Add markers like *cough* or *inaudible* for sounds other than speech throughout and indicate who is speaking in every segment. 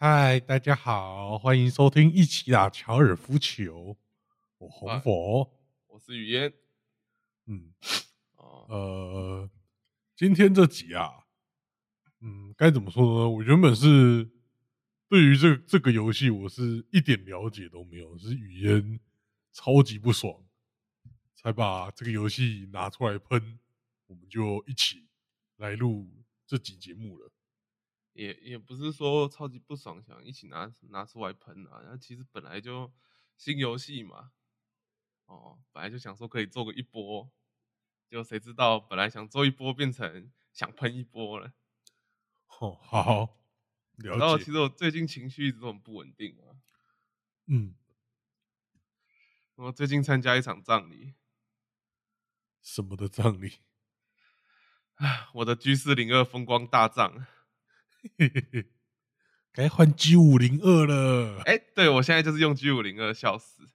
Speaker 1: 嗨，大家好，欢迎收听一起打乔尔夫球。我红
Speaker 2: 啊
Speaker 1: 佛，
Speaker 2: 我是雨嫣。
Speaker 1: 嗯，
Speaker 2: 哦，
Speaker 1: 呃，今天这集啊，嗯，该怎么说呢？我原本是对于这这个游戏，我是一点了解都没有，是语言超级不爽，才把这个游戏拿出来喷，我们就一起来录这集节目了。
Speaker 2: 也也不是说超级不爽，想一起拿拿出来喷啊。那其实本来就新游戏嘛，哦，本来就想说可以做个一波，结果谁知道本来想做一波变成想喷一波了。*laughs*
Speaker 1: 哦，好，
Speaker 2: 然后其实我最近情绪一直都很不稳定啊。
Speaker 1: 嗯，
Speaker 2: 我最近参加一场葬礼，
Speaker 1: 什么的葬礼。
Speaker 2: 唉，*sighs* 我的 G 四零二风光大葬。
Speaker 1: 嘿嘿嘿，该换 G 五零二了。哎、
Speaker 2: 哎，对我现在就是用 G 五零二，笑死。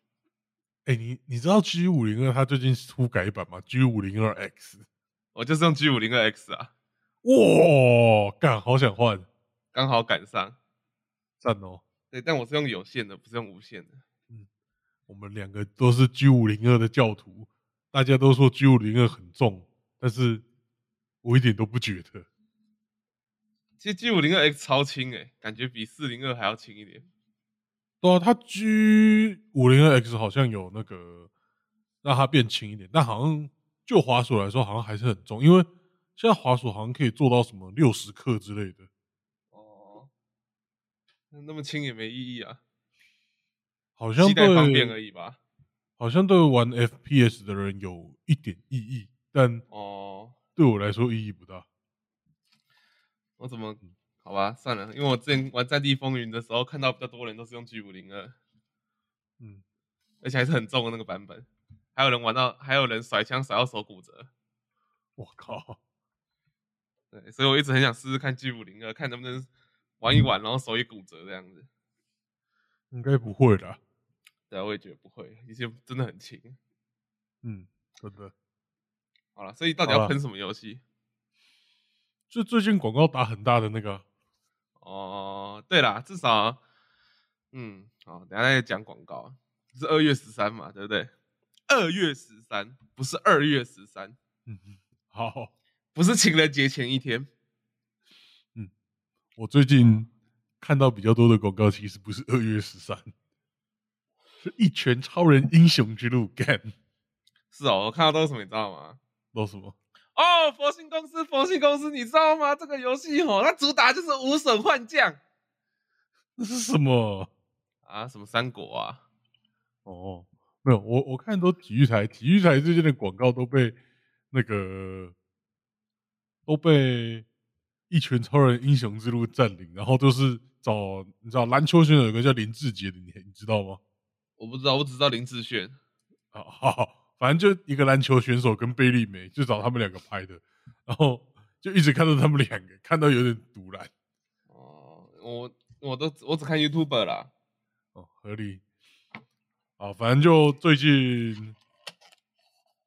Speaker 1: 哎你你知道 G 五零二它最近出改版吗？G 五零二 X，
Speaker 2: 我就是用 G 五零二 X 啊，
Speaker 1: 哇，干，好想换，
Speaker 2: 刚好赶上。
Speaker 1: 赞哦。
Speaker 2: 对，但我是用有线的，不是用无线的。
Speaker 1: 嗯我们两个都是 G 五零二的教徒，大家都说 G 五零二很重，但是我一点都不觉得。
Speaker 2: 其实 G 五零二 X 超轻诶、感觉比四零二还要轻一点。
Speaker 1: 对啊，它 G 五零二 X 好像有那个让它变轻一点，但好像就滑鼠来说，好像还是很重，因为现在滑鼠好像可以做到什么六十克之类的。
Speaker 2: 哦，那那么轻也没意义啊，
Speaker 1: 好像
Speaker 2: 携带方便而，已吧。
Speaker 1: 好像对玩 FPS 的人有一点意义，但
Speaker 2: 哦，
Speaker 1: 对我来说意义不大。
Speaker 2: 我怎么？好吧，算了，因为我之前玩《战地风云》的时候，看到比较多人都是用 G 五零二，
Speaker 1: 嗯，
Speaker 2: 而且还是很重的那个版本，还有人玩到，还有人甩枪甩到手骨折。
Speaker 1: 我靠，*laughs*
Speaker 2: 对，所以我一直很想试试看 G 五零二，看能不能玩一玩，然后手也骨折这样子。
Speaker 1: 应该不会的。
Speaker 2: 对啊，我也觉得不会，一些真的很轻。
Speaker 1: 嗯，真的。
Speaker 2: 好了，所以到底要喷什么游戏？
Speaker 1: 就最近广告打很大的那个啊，
Speaker 2: 哦，对啦，至少，嗯，好，等下再讲广告，是二月十三嘛，对不对？二月十三，不是二月十三，
Speaker 1: 嗯，嗯好，
Speaker 2: 不是情人节前一天。
Speaker 1: 嗯我最近看到比较多的广告，其实不是二月十三，是一拳超人英雄之路干，
Speaker 2: 是哦，我看到都是什么，你知道吗？
Speaker 1: 都什么？
Speaker 2: 哦，佛心公司，佛心公司，你知道吗？这个游戏哦，它主打就是无损换将
Speaker 1: 那是什么？
Speaker 2: 啊，什么三国啊，
Speaker 1: 哦，没有，我我看都体育台，体育台最近的广告都被那个都被一拳超人英雄之路占领，然后都是找你知道篮球选手有个叫林志杰的，你你知道吗？
Speaker 2: 我不知道，我只知道林志炫。
Speaker 1: 啊，好，反正就一个篮球选手跟贝利梅，就找他们两个拍的，然后就一直看到他们两个，看到有点堵然。
Speaker 2: 哦，我我都我只看 YouTube 啦。
Speaker 1: 哦，合理。啊，反正就最近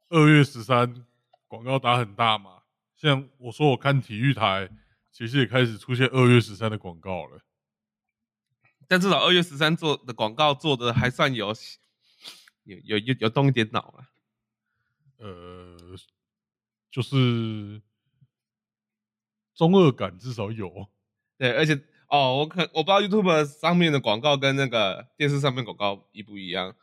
Speaker 1: 二月十三广告打很大嘛，像我说我看体育台，其实也开始出现二月十三的广告了。
Speaker 2: 但至少二月十三做的广告做的还算有有有有有动一点脑了。
Speaker 1: 呃，就是中二感至少有。
Speaker 2: 对，而且哦，我可我不知道 YouTube 上面的广告跟那个电视上面广告一不一样。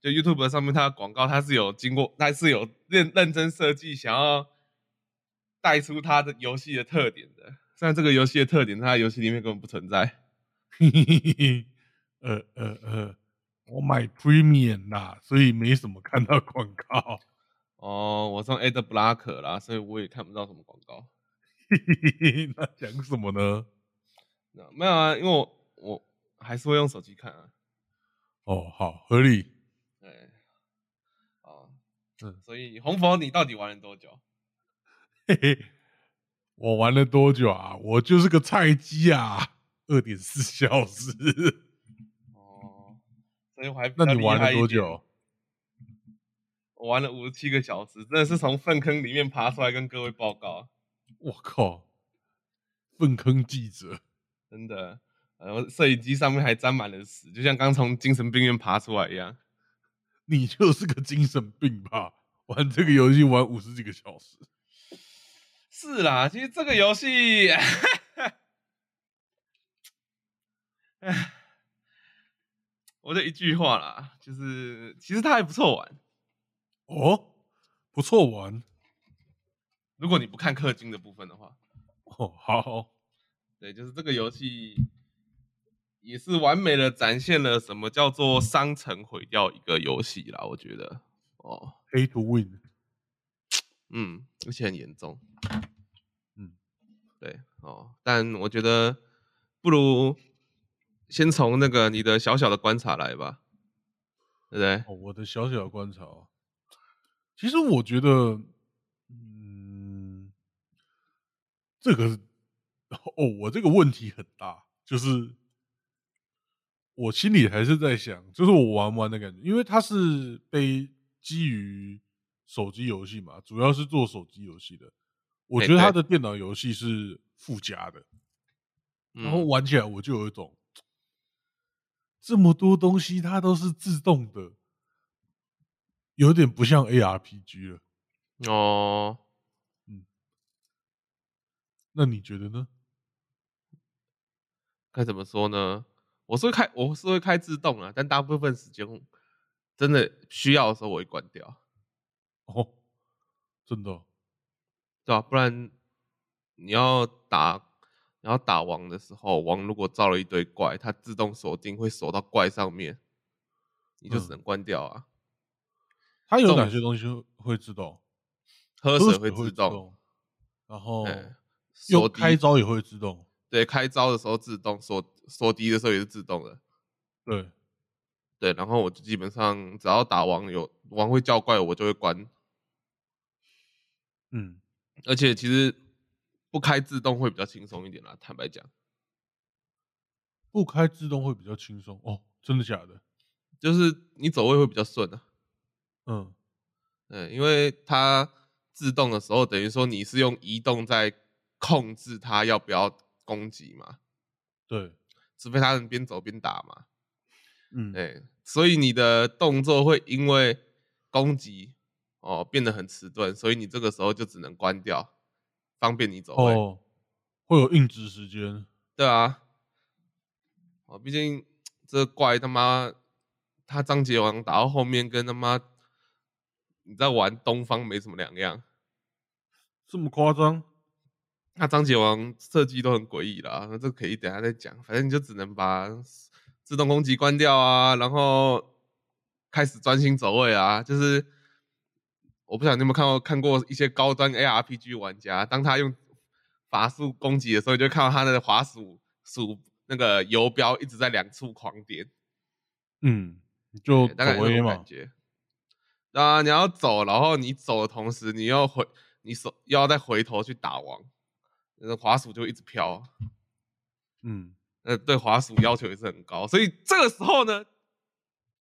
Speaker 2: 就 YouTube 上面它的广告，它是有经过，它是有认认真设计，想要带出它的游戏的特点的。虽然这个游戏的特点，它游戏里面根本不存在。
Speaker 1: 嘿嘿嘿嘿，呃呃呃，我买 Premium 啦，所以没什么看到广告。
Speaker 2: 哦，我上 Ad Blocker 啦，所以我也看不到什么广告。
Speaker 1: 嘿嘿嘿嘿，那讲什么呢？
Speaker 2: 那没有啊，因为我我还是会用手机看啊。
Speaker 1: 哦，好，合理。
Speaker 2: 对，啊，
Speaker 1: 嗯
Speaker 2: 所以红佛你到底玩了多久？
Speaker 1: 嘿嘿，我玩了多久啊？我就是个菜鸡啊，二点四小时。
Speaker 2: 哦，所以我还
Speaker 1: 那你玩了多？久？
Speaker 2: 我玩了五十七个小时，真的是从粪坑里面爬出来跟各位报告，
Speaker 1: 我靠，粪坑记者，
Speaker 2: 真的。然后摄影机上面还沾满了屎，就像刚从精神病院爬出来一样。
Speaker 1: 你就是个精神病吧？玩这个游戏玩五十几个小时。
Speaker 2: 是啦，其实这个游戏，哎，*laughs* 我的一句话啦，就是其实它还不错玩
Speaker 1: 哦，不错玩。
Speaker 2: 如果你不看氪金的部分的话，
Speaker 1: 哦，好，
Speaker 2: 对，就是这个游戏也是完美的展现了什么叫做商城毁掉一个游戏啦。我觉得，哦
Speaker 1: ，A to win，
Speaker 2: 嗯，而且很严重。嗯对
Speaker 1: 哦，
Speaker 2: 但我觉得不如先从那个你的小小的观察来吧，对不对？
Speaker 1: 哦，我的小小的观察，其实我觉得，嗯，这个 *laughs* 哦，我这个问题很大，就是我心里还是在想，就是我玩玩的感觉，因为它是被基于手机游戏嘛，主要是做手机游戏的。我觉得它的电脑游戏是附加的，然后玩起来我就有一种这么多东西它都是自动的，有点不像 ARPG 了。哦，嗯，那你觉得呢？
Speaker 2: 该怎么说呢？我是会开，我是会开自动啊，但大部分时间真的需要的时候我会关掉。
Speaker 1: 哦，真的。
Speaker 2: 对啊？不然你要打，然后打王的时候，王如果造了一堆怪，它自动锁定会锁到怪上面，你就只能关掉啊。
Speaker 1: 它有哪些东西会自动？
Speaker 2: 喝水会自动，
Speaker 1: 然后用开招也会自动。
Speaker 2: 对，开招的时候自动，锁锁敌的时候也是自动的。
Speaker 1: 对，
Speaker 2: 对，然后我就基本上只要打王有王会叫怪，我就会关。嗯。而且其实不开自动会比较轻松一点啦，坦白讲，
Speaker 1: 不开自动会比较轻松哦，真的假的？
Speaker 2: 就是你走位会比较顺啊。嗯，对，因为它自动的时候，等于说你是用移动在控制它要不要攻击嘛。
Speaker 1: 对，
Speaker 2: 除非它能边走边打嘛。嗯，哎，所以你的动作会因为攻击。哦，变得很迟钝，所以你这个时候就只能关掉，方便你走位。哦，
Speaker 1: 会有硬直时间。
Speaker 2: 对啊，哦，毕竟这怪他妈，他张杰王打到后面跟他妈你在玩东方没什么两样。
Speaker 1: 这么夸张？
Speaker 2: 那张杰王设计都很诡异啦，那这可以等下再讲。反正你就只能把自动攻击关掉啊，然后开始专心走位啊，就是。我不晓得你有没有看过看过一些高端 ARPG 玩家，当他用法术攻击的时候，就看到他的滑鼠鼠那个游标一直在两处狂点。
Speaker 1: 嗯，就
Speaker 2: 大概那种感觉。啊，你要走，然后你走的同时，你又回，你手又要再回头去打王，那个滑鼠就一直飘。嗯，呃，对滑鼠要求也是很高，所以这个时候呢，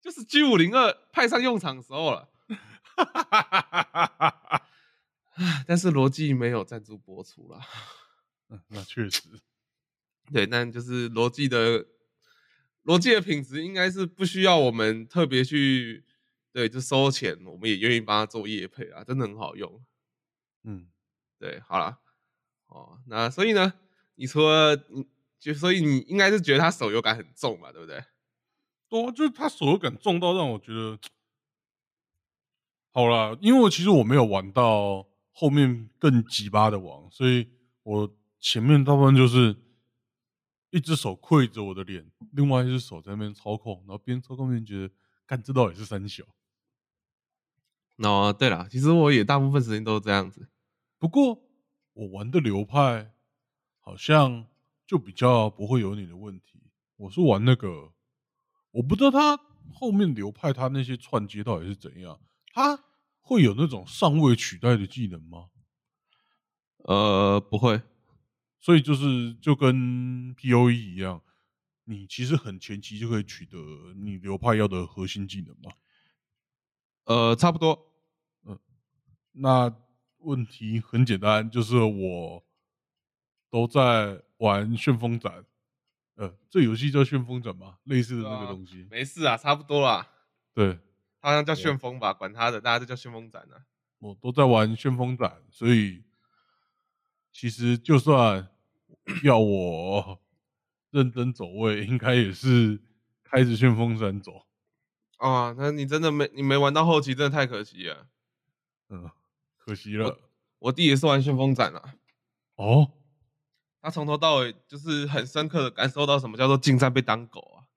Speaker 2: 就是 G 五零二派上用场的时候了。哈哈哈哈哈哈！但是逻辑没有赞助播出了，
Speaker 1: 嗯，那确实，*laughs*
Speaker 2: 对，但就是逻辑的逻辑的品质应该是不需要我们特别去，对，就收钱，我们也愿意帮他做业配啊，真的很好用，嗯，对，好了，哦，那所以呢，你除了，就所以你应该是觉得他手游感很重嘛，对不对？
Speaker 1: 多，就是他手游感重到让我觉得。好了，因为我其实我没有玩到后面更鸡巴的王，所以我前面大部分就是一只手跪着我的脸，另外一只手在那边操控，然后边操控边觉得，干这到底是三小。
Speaker 2: 哦，对了，其实我也大部分时间都是这样子，
Speaker 1: 不过我玩的流派好像就比较不会有你的问题。我是玩那个，我不知道他后面流派他那些串接到底是怎样。他会有那种尚未取代的技能吗？
Speaker 2: 呃，不会，
Speaker 1: 所以就是就跟 P O E 一样，你其实很前期就可以取得你流派要的核心技能吗？
Speaker 2: 呃，差不多。
Speaker 1: 嗯，那问题很简单，就是我都在玩旋风斩，呃，这游戏叫旋风斩吗，类似的那个东西。
Speaker 2: 没事啊，差不多啦。
Speaker 1: 对，
Speaker 2: 它好像叫旋风吧，管他的，大家都叫旋风斩啊。
Speaker 1: 我都在玩旋风斩，所以其实就算 *coughs* 要我认真走位，应该也是开着旋风斩走。
Speaker 2: 啊，那你真的没你没玩到后期，真的太可惜了。
Speaker 1: 嗯，可惜了。
Speaker 2: 我弟也是玩旋风斩啊，
Speaker 1: 哦，
Speaker 2: 他从头到尾就是很深刻的感受到什么叫做近战被当狗啊。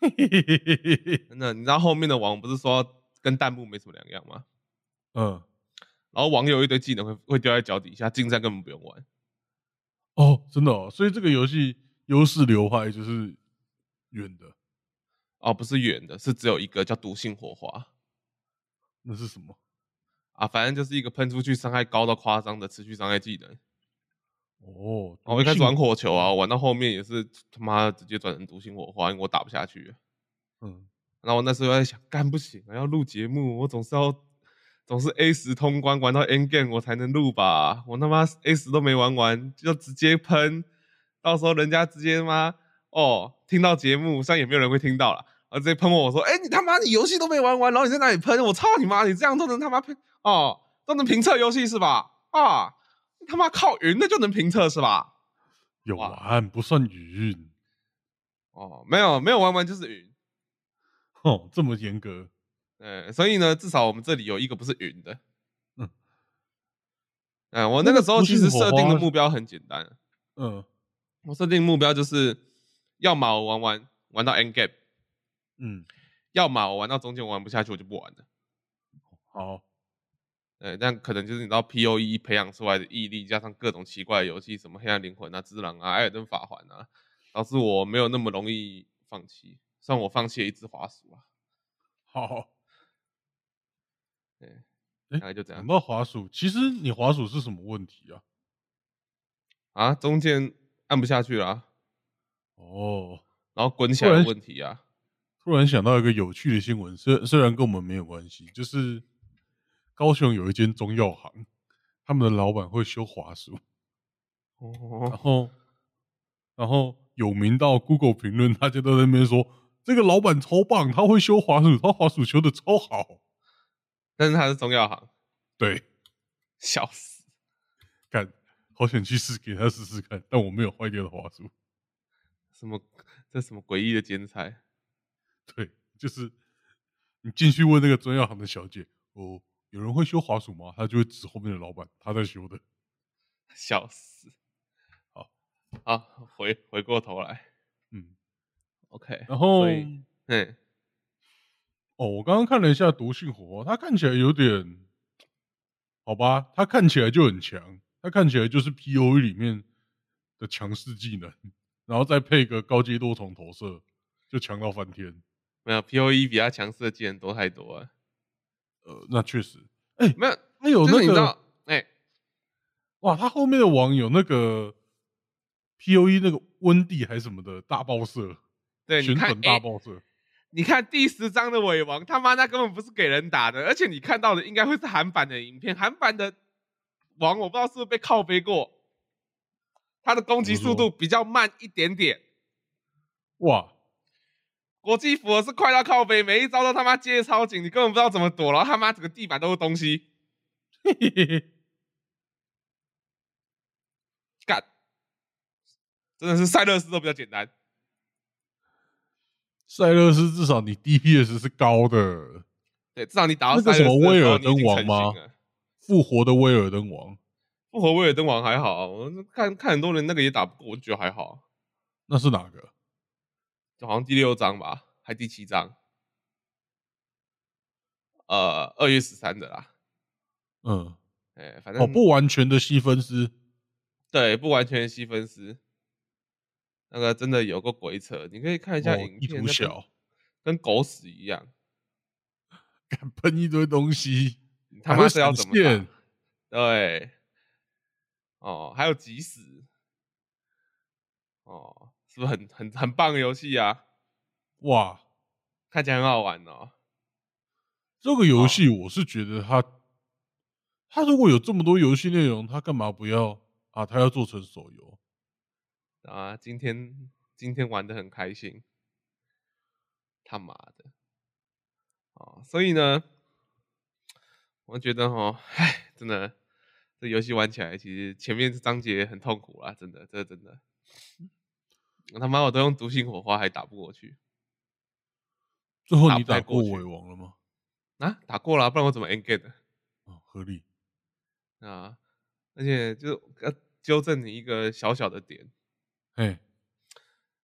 Speaker 2: *laughs* 真的，你知道后面的网不是说跟弹幕没什么两样吗？
Speaker 1: 嗯，
Speaker 2: 然后网友一堆技能会会掉在脚底下，近战根本不用玩。
Speaker 1: 哦，真的哦，所以这个游戏优势流派就是远的，
Speaker 2: 哦，不是远的，是只有一个叫毒性火花
Speaker 1: 那是什么？
Speaker 2: 啊，反正就是一个喷出去伤害高到夸张的持续伤害技能。
Speaker 1: 哦，
Speaker 2: 哦我一开始玩
Speaker 1: 火，
Speaker 2: 球啊，玩到后面也是他妈的直接转成毒性火花，因为我打不下去。
Speaker 1: 嗯，
Speaker 2: 然后我那时候在想，干不行啊，要录节目，我总是要总是 A 十通关玩到 N game 我才能录吧。我他妈 A 十都没玩完，就直接喷，到时候人家直接妈哦听到节目，虽然也没有人会听到了，然后直接喷我，我说，哎、你他妈你游戏都没玩完，然后你在那里喷，我操你妈，你这样都能他妈喷哦，都能评测游戏是吧？啊，你他妈靠云的就能评测是吧？
Speaker 1: 有
Speaker 2: 哇
Speaker 1: 玩不算云，
Speaker 2: 哦，没有没有玩完就是云。
Speaker 1: 哦，这么严格，*laughs*
Speaker 2: 呃，所以呢，至少我们这里有一个不是云的。
Speaker 1: 嗯
Speaker 2: 嗯，嗯，我那个时候其实设定的目标很简单，
Speaker 1: 嗯
Speaker 2: 我设定目标就是，要么我玩完玩到 end game，
Speaker 1: 嗯，
Speaker 2: 要么我玩到中间我玩不下去我就不玩了。
Speaker 1: 好，
Speaker 2: 呃，但可能就是你知道 P O E 培养出来的毅力，加上各种奇怪的游戏，什么黑暗灵魂啊、之狼啊、艾尔登法环啊，导致我没有那么容易放弃。算我放弃了一只滑鼠啊，
Speaker 1: 好。
Speaker 2: 对，
Speaker 1: 诶
Speaker 2: 大概就这样
Speaker 1: 讲到滑鼠，其实你滑鼠是什么问题啊？
Speaker 2: 啊，中间按不下去了啊、
Speaker 1: 哦，
Speaker 2: 然后滚起来的问题啊。
Speaker 1: 突然想到一个有趣的新闻，虽虽然跟我们没有关系，就是高雄有一间中药行，他们的老板会修滑鼠，然
Speaker 2: 哦，
Speaker 1: 后然后有名到 Google 评论，大家都在那边说这个老板超棒，他会修滑鼠，他滑鼠修的超好。
Speaker 2: 但是他是中药行，
Speaker 1: 对，
Speaker 2: 笑死。
Speaker 1: 干，好想去试给他试试看，但我没有坏掉的滑鼠。
Speaker 2: 什么？这什么诡异的兼差？
Speaker 1: 对，就是你进去问那个中药行的小姐，哦，有人会修滑鼠吗？她就会指后面的老板，他在修的。*laughs*
Speaker 2: 笑死。
Speaker 1: 好，
Speaker 2: 好，回回过头来
Speaker 1: 嗯
Speaker 2: ，，OK。
Speaker 1: 然后
Speaker 2: 嗯，
Speaker 1: 哦，我刚刚看了一下毒性火花，它看起来有点，好吧，它看起来就很强，它看起来就是 P O E 里面的强势技能，然后再配个高阶多重投射，就强到翻天。
Speaker 2: 没有 P O E 比他强势的技能多太多了。
Speaker 1: 呃，那确实，哎
Speaker 2: 没有，
Speaker 1: 它有那个
Speaker 2: 哎、
Speaker 1: 哇，他后面的网有那个 P O E 那个温蒂还是什么的大爆射，
Speaker 2: 对，你
Speaker 1: 旋
Speaker 2: 看，
Speaker 1: 转大
Speaker 2: 哎
Speaker 1: 爆射，
Speaker 2: 你看第十章的尾王，他妈那根本不是给人打的，而且你看到的应该会是韩版的影片，韩版的王我不知道是不是被靠背过，他的攻击速度比较慢一点点。
Speaker 1: 哇，
Speaker 2: 国际符合是快到靠背，每一招都他妈接得超紧，你根本不知道怎么躲，然后他妈整个地板都是东西，
Speaker 1: 嘿嘿嘿，
Speaker 2: 干，真的是赛勒斯都比较简单。
Speaker 1: 塞勒斯至少你 D P S 是高的，
Speaker 2: 对，至少你打到
Speaker 1: 那个
Speaker 2: 赛勒斯的
Speaker 1: 什么威尔登王吗？复活的威尔登王，
Speaker 2: 复活威尔登王还好，我看看很多人那个也打不过，我就觉得还好，
Speaker 1: 那是哪个？
Speaker 2: 就好像第六章吧，还第七章，呃，二月十三的啦，
Speaker 1: 嗯，
Speaker 2: 哎，反正
Speaker 1: 哦，不完全的细分丝，
Speaker 2: 对，不完全的细分丝，那个真的有个鬼扯，你可以看一下
Speaker 1: 哦
Speaker 2: 影，片，
Speaker 1: 小，
Speaker 2: 跟狗屎一样，
Speaker 1: 敢喷一堆东西，
Speaker 2: 你他妈是要怎么？对，哦，还有急死，哦，是不是很很很棒的游戏啊？
Speaker 1: 哇！
Speaker 2: 看起来很好玩哦。
Speaker 1: 这个游戏我是觉得它，它如果有这么多游戏内容，它干嘛不要啊？它要做成手游？
Speaker 2: 啊，今天今天玩的很开心。他妈的，哦，所以呢，我觉得哈，唉，真的，这游戏玩起来其实前面章节很痛苦啊，真的，这真的，他妈我都用毒性火花还打不过去。
Speaker 1: 最后
Speaker 2: 打
Speaker 1: 你打过尾王了吗？
Speaker 2: 啊，打过了，不然我怎么 engage
Speaker 1: 哦，合理。
Speaker 2: 啊？而且就要纠正你一个小小的点，
Speaker 1: 嘿，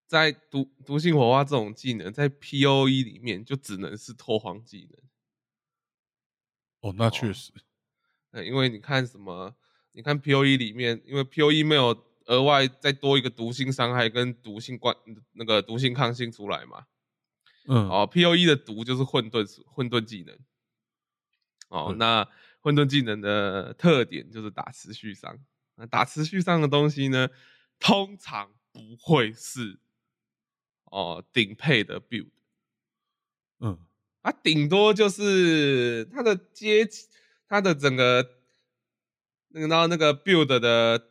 Speaker 2: 在毒毒性火花这种技能，在 P O E 里面就只能是拓荒技能。
Speaker 1: 哦，那确实，
Speaker 2: 呃，因为你看什么？你看 P O E 里面，因为 P O E 没有额外再多一个毒性伤害跟毒性关那个毒性抗性出来嘛。
Speaker 1: 嗯，
Speaker 2: 哦，P O E 的毒就是混沌混沌技能。哦，
Speaker 1: 对
Speaker 2: 那混沌技能的特点就是打持续伤。那打持续伤的东西呢，通常不会是哦顶配的 build。
Speaker 1: 嗯，
Speaker 2: 啊顶多就是它的阶级，它的整个那个那个 build 的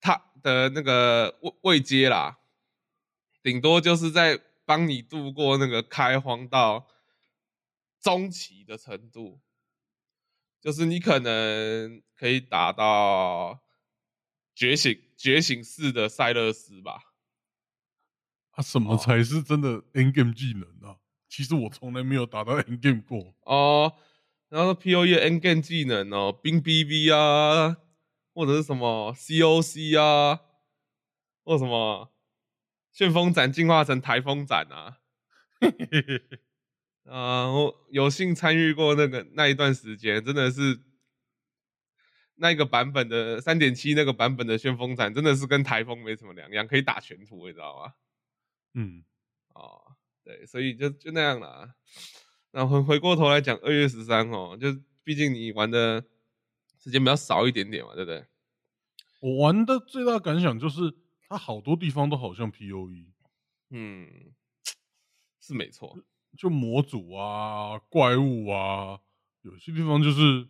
Speaker 2: 它的那个位位阶啦，顶多就是在帮你度过那个开荒到中期的程度，就是你可能可以打到觉醒觉醒式的塞勒斯吧。
Speaker 1: 啊什么
Speaker 2: 哦
Speaker 1: 才是真的 N game 技能啊？其实我从来没有打到 N game 过。
Speaker 2: 哦，然后 P O E N game 技能哦，冰 B V 啊，或者是什么 C O C 啊，或什么旋风斩进化成台风斩啊。*laughs* 啊、我有幸参与过那个那一段时间，真的是那个版本的三点七那个版本的旋风斩，真的是跟台风没什么两样，可以打全图，你知道吗？
Speaker 1: 嗯，
Speaker 2: 哦，对，所以就就那样啦。那回回过头来讲，二月十三哦，就毕竟你玩的时间比较少一点点嘛，对不对？
Speaker 1: 我玩的最大感想就是，它好多地方都好像 P O E，
Speaker 2: 嗯，是没错。
Speaker 1: 就模组啊、怪物啊，有些地方就是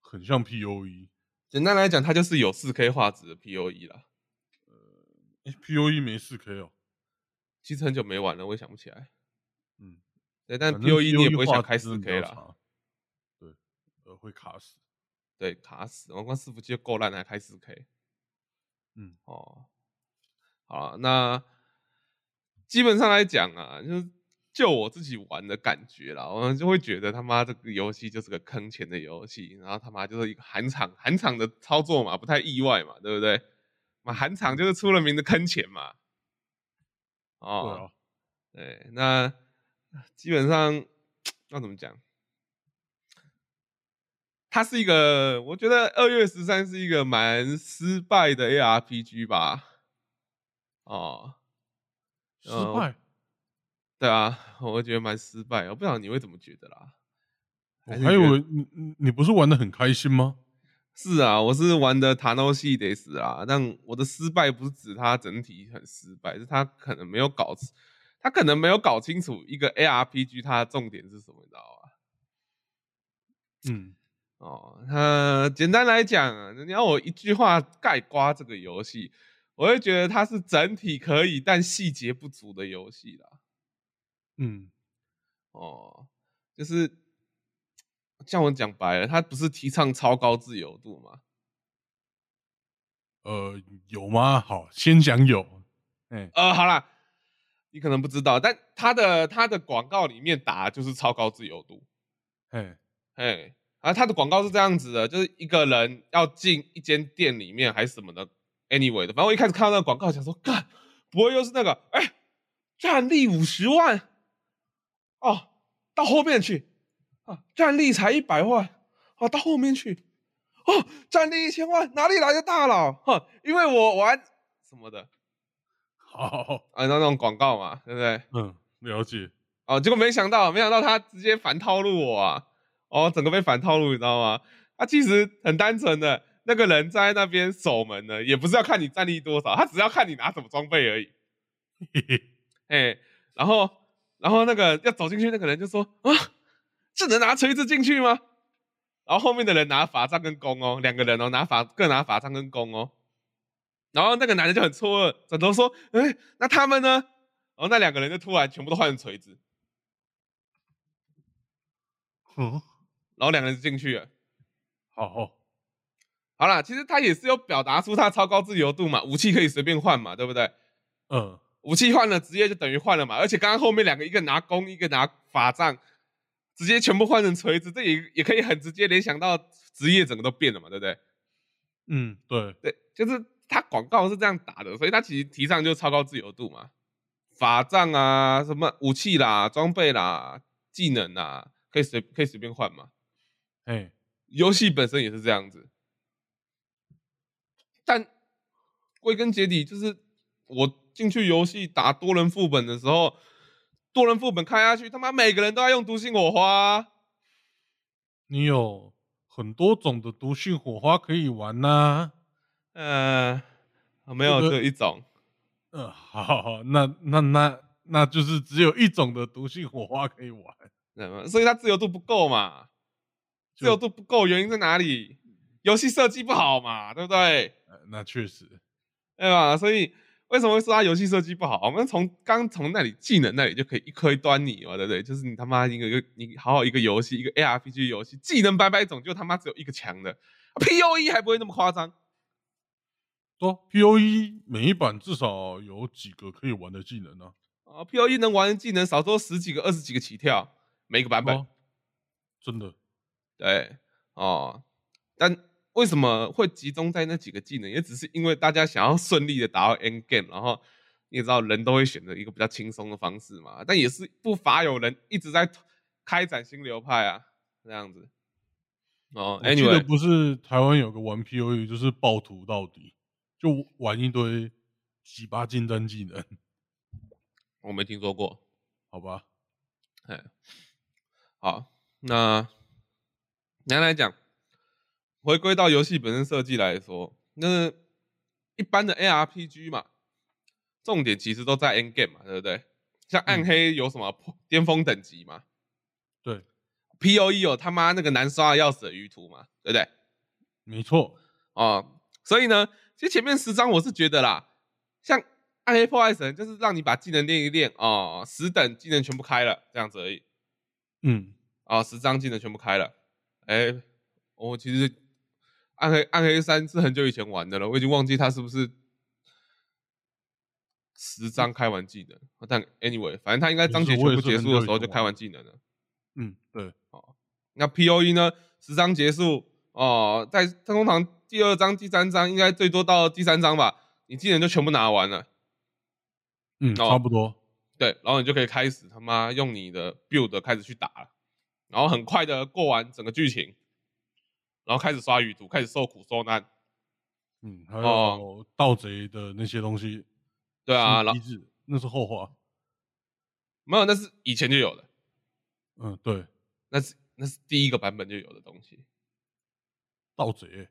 Speaker 1: 很像 P O E。
Speaker 2: 简单来讲，它就是有四 K 画质的 POE 啦。
Speaker 1: 呃 P O E 没四 K 哦，
Speaker 2: 其实很久没玩了，我也想不起来。
Speaker 1: 嗯，
Speaker 2: 对，但 POE 你也不会
Speaker 1: 画
Speaker 2: 想开四 K 啦，
Speaker 1: 比较差。对，呃，会卡死。
Speaker 2: 对，卡死，我光伺服器就够烂，还开四 K。
Speaker 1: 嗯，
Speaker 2: 哦，好啦那基本上来讲啊，就是就我自己玩的感觉啦，我就会觉得他妈这个游戏就是个坑钱的游戏，然后他妈就是一个韩厂韩厂的操作嘛，不太意外嘛，对不对？嘛，韩厂就是出了名的坑钱嘛。
Speaker 1: 对
Speaker 2: 哦，
Speaker 1: 啊，
Speaker 2: 对，那基本上 *tsk* 要怎么讲？它是一个，我觉得二月十三是一个蛮失败的 ARPG 吧。哦，
Speaker 1: 失
Speaker 2: 呃
Speaker 1: 败。
Speaker 2: 对啊，我觉得蛮失败。我不知道你会怎么觉得啦？
Speaker 1: 我还以为你你你不是玩的很开心吗？
Speaker 2: 是啊，我是玩的塔诺系得死啊，但我的失败不是指它整体很失败，是它可能没有搞，它可能没有搞清楚一个 ARPG 它的重点是什么，你知道吗？
Speaker 1: 嗯，
Speaker 2: 哦，他简单来讲啊，你要我一句话概括这个游戏，我会觉得它是整体可以但细节不足的游戏啦。
Speaker 1: 嗯，
Speaker 2: 哦，就是像我讲白了，它不是提倡超高自由度吗？
Speaker 1: 呃，有吗？好，先讲有。哎，
Speaker 2: 呃，好啦，你可能不知道，但它的它的广告里面打的就是超高自由度，
Speaker 1: 嘿，
Speaker 2: 哎，而它的广告是这样子的，就是一个人要进一间店里面还是什么的，anyway 的，反正我一开始看到那个广告，想说，干，不会又是那个，哎，战力五十万，哦，到后面去，啊，战力才一百万，啊，到后面去，哦，战力一千万，哪里来的大佬？哼，因为我玩什么的。*laughs*
Speaker 1: 好，
Speaker 2: 啊，那种广告嘛，对不对？
Speaker 1: 嗯，了解。
Speaker 2: 哦，结果没想到，没想到他直接反套路我啊！哦，整个被反套路，你知道吗？他其实很单纯的，那个人在那边守门呢，也不是要看你战力多少，他只要看你拿什么装备而已。*laughs*
Speaker 1: 嘿嘿，
Speaker 2: 哎，然后，然后那个要走进去那个人就说啊，这能拿锤子进去吗？然后后面的人拿法杖跟弓哦，两个人哦，拿法各拿法杖跟弓哦。然后那个男的就很错愕，转头说：“哎，那他们呢？”然后那两个人就突然全部都换成锤子，
Speaker 1: 嗯，
Speaker 2: 然后两个人就进去了。
Speaker 1: 好，
Speaker 2: 好啦，其实他也是有表达出他超高自由度嘛，武器可以随便换嘛，对不对？
Speaker 1: 嗯，
Speaker 2: 武器换了，职业就等于换了嘛。而且刚刚后面两个，一个拿弓，一个拿法杖，直接全部换成锤子，这也也可以很直接联想到职业整个都变了嘛，对不对？
Speaker 1: 嗯，对，
Speaker 2: 对，就是他广告是这样打的，所以他其实提倡就是超高自由度嘛，法杖啊，什么武器啦、装备啦、技能啊，可以随可以随便换嘛。
Speaker 1: 哎，
Speaker 2: 游戏本身也是这样子，但归根结底就是我进去游戏打多人副本的时候，多人副本开下去，他妈每个人都要用毒性火花，
Speaker 1: 你有很多种的毒性火花可以玩呐。
Speaker 2: 嗯，没有
Speaker 1: 这
Speaker 2: 一种，
Speaker 1: 嗯，好好好，那那那那就是只有一种的毒性火花可以玩。
Speaker 2: 嗯，所以它自由度不够嘛，自由度不够，原因在哪里？游戏设计不好嘛，对不对？
Speaker 1: 呃那确实，
Speaker 2: 对吧？所以为什么会说他游戏设计不好？我们从刚从那里技能那里就可以一窥端倪嘛，对不对？就是你他妈一个一个你好好一个游戏，一个 ARPG 游戏，技能百百种，就他妈只有一个强的，POE 还不会那么夸张。
Speaker 1: 对啊，P O E 每一版至少有几个可以玩的技能呢、
Speaker 2: 啊，POE 能玩的技能少说十几个、二十几个起跳，每个版本。
Speaker 1: 哦真的，
Speaker 2: 对，哦，但为什么会集中在那几个技能？也只是因为大家想要顺利的达到 end game，然后你也知道人都会选择一个比较轻松的方式嘛。但也是不乏有人一直在开展新流派啊，这样子。哦
Speaker 1: 我记得不是台湾有个玩 P O E 就是暴徒到底，就玩一堆几把近战技能，
Speaker 2: 我没听说过。
Speaker 1: 好吧？
Speaker 2: 哎，好，那简单来讲，回归到游戏本身设计来说，那一般的 ARPG 嘛，重点其实都在 end game 嘛，对不对？像暗黑有什么破巅峰等级嘛
Speaker 1: 对
Speaker 2: ，，POE 有他妈那个难刷的要死的鱼图嘛，对不对？
Speaker 1: 没错，
Speaker 2: 哦，所以呢，其实前面十章我是觉得啦，像暗黑破坏神就是让你把技能练一练哦，十等技能全部开了这样子而已。
Speaker 1: 嗯，
Speaker 2: 啊，十张技能全部开了。哎，我其实暗黑暗黑三是很久以前玩的了，我已经忘记它是不是十张开完技能。但 anyway，反正它应该章节全部结束的时候就开完技能了。
Speaker 1: 嗯，对，
Speaker 2: 那 P O E 呢，十章结束哦，在通常第二章、第三章应该最多到第三章吧，你技能就全部拿完了。
Speaker 1: 嗯，
Speaker 2: 哦
Speaker 1: 差不多，
Speaker 2: 对，然后你就可以开始他妈用你的 build 开始去打了，然后很快的过完整个剧情，然后开始刷鱼图，开始受苦受难。
Speaker 1: 嗯，还
Speaker 2: 哦
Speaker 1: 有盗贼的那些东西，
Speaker 2: 对啊，然后
Speaker 1: 机制那是后话，
Speaker 2: 没有，那是以前就有的，
Speaker 1: 嗯，对，
Speaker 2: 那是那是第一个版本就有的东西。
Speaker 1: 盗贼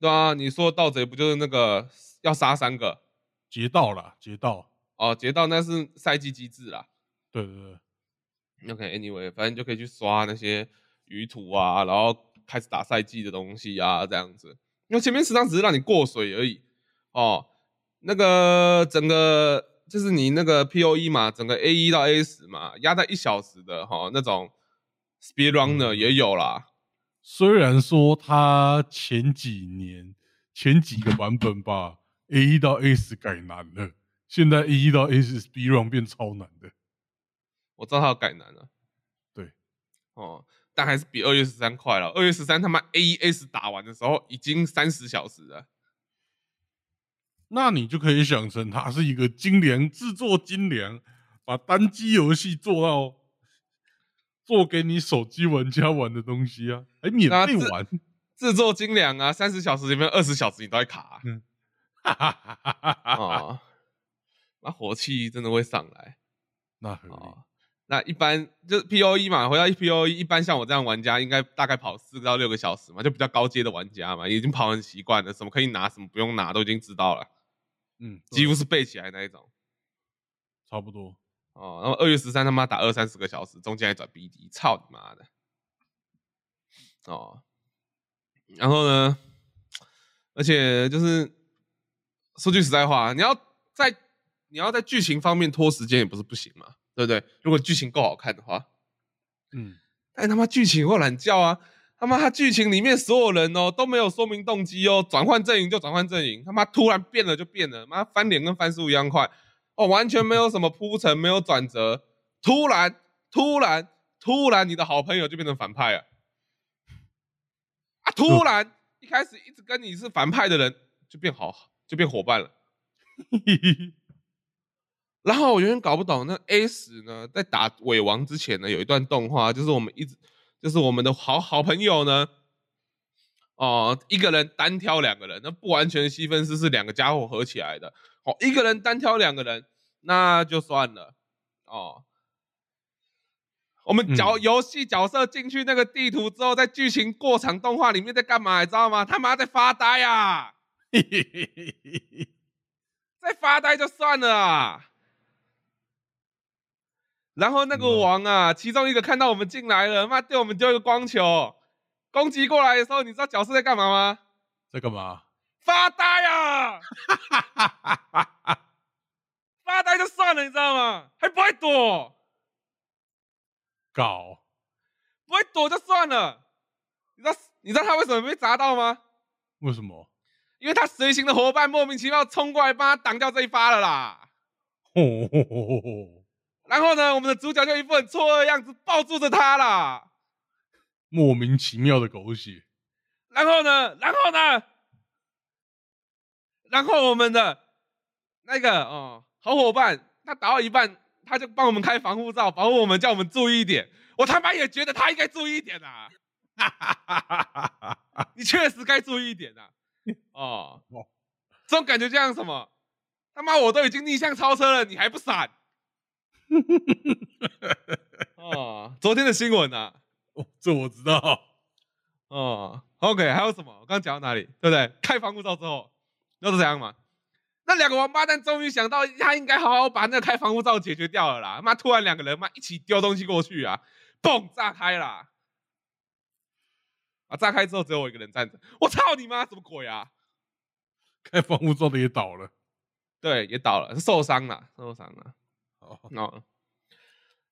Speaker 2: 对啊，你说盗贼不就是那个要杀三个
Speaker 1: 劫道啦，劫道，
Speaker 2: 哦？劫道那是赛季机制啦。
Speaker 1: 对对对，
Speaker 2: OK，anyway，、反正就可以去刷那些鱼图啊，然后开始打赛季的东西啊，这样子。因为前面十张只是让你过水而已哦。那个整个就是你那个 POE 嘛，整个 A 一到 A 十嘛，压在一小时的哈、那种 Speed Runner
Speaker 1: 嗯
Speaker 2: 也有啦。
Speaker 1: 虽然说它前几年前几个版本吧 A 一到 A 十改难了，现在 A 一到 A 十 B run 变超难的。
Speaker 2: 我知道他要改难了。
Speaker 1: 对，
Speaker 2: 哦，但还是比二月十三快了。二月十三他妈 AES 打完的时候已经三十小时了。
Speaker 1: 那你就可以想成它是一个精良制作精良，把单机游戏做到做给你手机玩家玩的东西啊，还免费玩，*laughs*
Speaker 2: 制作精良啊，三十小时里面二十小时你都在卡啊、
Speaker 1: 哈哈哈哈哈哈！
Speaker 2: 哦，*laughs* 那火气真的会上来
Speaker 1: 那合理，
Speaker 2: 哦。那一般就是 P O E 嘛，回到 P O E，一般像我这样玩家，应该大概跑四到六个小时嘛，就比较高阶的玩家嘛，已经跑很习惯了，什么可以拿，什么不用拿，都已经知道了，
Speaker 1: 嗯，
Speaker 2: 几乎是背起来那一种。
Speaker 1: 差不多。
Speaker 2: 哦，然后二月十三他妈打二三十个小时，中间还转 B D，操你妈的！哦，然后呢，而且就是说句实在话，你要在你要在剧情方面拖时间也不是不行嘛，对不对？如果剧情够好看的话，
Speaker 1: 嗯，*laughs*
Speaker 2: 但他妈剧情会懒觉啊！他妈他剧情里面所有人哦都没有说明动机哦，转换阵营就转换阵营，他妈突然变了就变了，妈翻脸跟翻书一样快哦，完全没有什么铺陈，没有转折，突然突然突然你的好朋友就变成反派了啊！突然一开始一直跟你是反派的人就变好，就变伙伴了。*laughs* 然后我有点搞不懂，那 A 十呢，在打尾王之前呢，有一段动画，就是我们一直，就是我们的好好朋友呢，哦，一个人单挑两个人，那不完全细分是是两个家伙合起来的，哦，一个人单挑两个人，那就算了，哦，我们角游戏角色进去那个地图之后，在剧情过场动画里面在干嘛，你知道吗？他妈在发呆啊，*laughs* 在发呆就算了啊。然后那个王啊，其中一个看到我们进来了，妈对我们丢一个光球，攻击过来的时候，你知道角色在干嘛吗？
Speaker 1: 在干嘛？
Speaker 2: 发呆啊！*laughs* 发呆就算了，你知道吗？还不会躲，
Speaker 1: 搞，
Speaker 2: 不会躲就算了。你知道你知道他为什么被砸到吗？
Speaker 1: 为什么？
Speaker 2: 因为他随行的伙伴莫名其妙冲过来帮他挡掉这一发了啦。
Speaker 1: 吼吼吼吼吼！
Speaker 2: 然后呢，我们的主角就一副很错愕的样子，抱住着他啦。
Speaker 1: 莫名其妙的狗血。
Speaker 2: 然后呢，然后呢，然后我们的那个哦好伙伴，他打到一半，他就帮我们开防护罩，保护我们，叫我们注意一点。我他妈也觉得他应该注意一点啊！*laughs* 你确实该注意一点啊！*laughs* 哦，这种感觉就像什么？他妈我都已经逆向超车了，你还不闪？*laughs* 哦，昨天的新闻呐，
Speaker 1: 哦，这我知道。
Speaker 2: 哦，OK，还有什么？我刚讲到哪里？对不对？开防护罩之后，那是怎样嘛？那两个王八蛋终于想到，他应该好好把那个开防护罩解决掉了啦。妈，突然两个人妈一起丢东西过去啊，嘣，炸开啦！啊，炸开之后只有我一个人站着，我操你妈，什么鬼啊？
Speaker 1: 开防护罩的也倒了，
Speaker 2: 对，也倒了，是受伤了，受伤了。哦，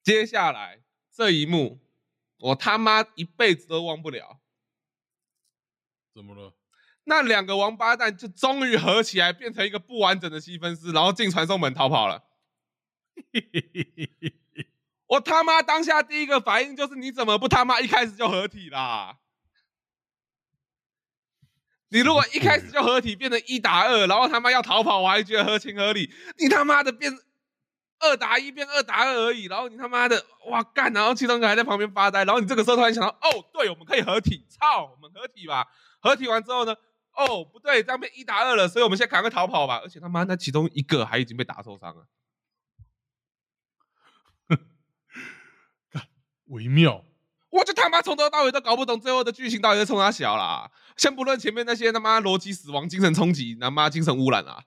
Speaker 2: 接下来这一幕，我他妈一辈子都忘不了。
Speaker 1: 怎么了？
Speaker 2: 那两个王八蛋就终于合起来，变成一个不完整的细分丝，然后进传送门逃跑了。我他妈当下第一个反应就是，你怎么不他妈一开始就合体啦？你如果一开始就合体，变成一打二，然后他妈要逃跑，我还觉得合情合理。你他妈的变二打一，变二打二而已，然后你他妈的哇干，然后其中一个还在旁边发呆，然后你这个时候突然想到，哦，对，我们可以合体，操，我们合体吧。合体完之后呢？哦，不对，这样变一打二了，所以我们先赶快逃跑吧。而且他妈那其中一个还已经被打受伤了，*laughs*
Speaker 1: 微妙。
Speaker 2: 我就他妈从头到尾都搞不懂最后的剧情到底是冲哪小啦。先不论前面那些他妈逻辑死亡、精神冲击、他妈精神污染啊，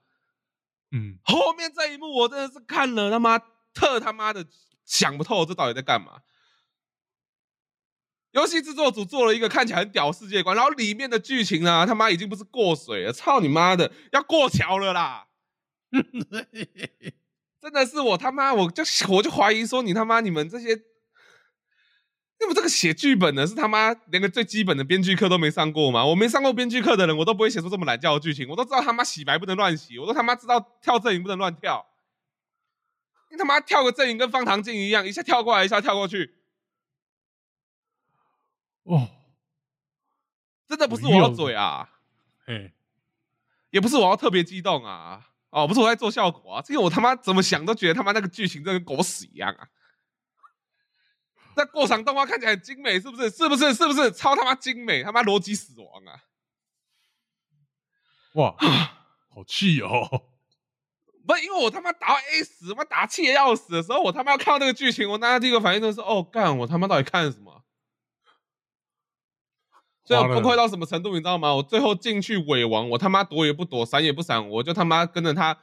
Speaker 1: 嗯，
Speaker 2: 后面这一幕我真的是看了他妈特他妈的想不透，这到底在干嘛？游戏制作组做了一个看起来很屌世界观，然后里面的剧情呢，他妈已经不是过水了，操你妈的，要过桥了啦！*laughs* 真的是我他妈，我就我就怀疑说你他妈你们这些，你们这个写剧本的是他妈连个最基本的编剧课都没上过吗？我没上过编剧课的人，我都不会写出这么懒觉的剧情。我都知道他妈洗白不能乱洗，我都他妈知道跳阵营不能乱跳。你他妈跳个阵营跟方唐镜一样，一下跳过来，一下跳过去。
Speaker 1: 哦，
Speaker 2: 真的不是我要嘴啊，
Speaker 1: 嘿，
Speaker 2: 也不是我要特别激动啊，哦，不是我在做效果啊，这个我他妈怎么想都觉得他妈那个剧情真跟狗屎一样啊！那过场动画看起来很精美，是不是？是不是？是不是？超他妈精美，他妈逻辑死亡啊！
Speaker 1: 哇，好气哦！
Speaker 2: 不是，因为我他妈打到 A 死，妈打气的要死的时候，我他妈要看到那个剧情，我大家第一个反应就是，哦，干，我他妈到底看什么？最后崩溃到什么程度，你知道吗？我最后进去尾王，我他妈躲也不躲，闪也不闪，我就他妈跟着他，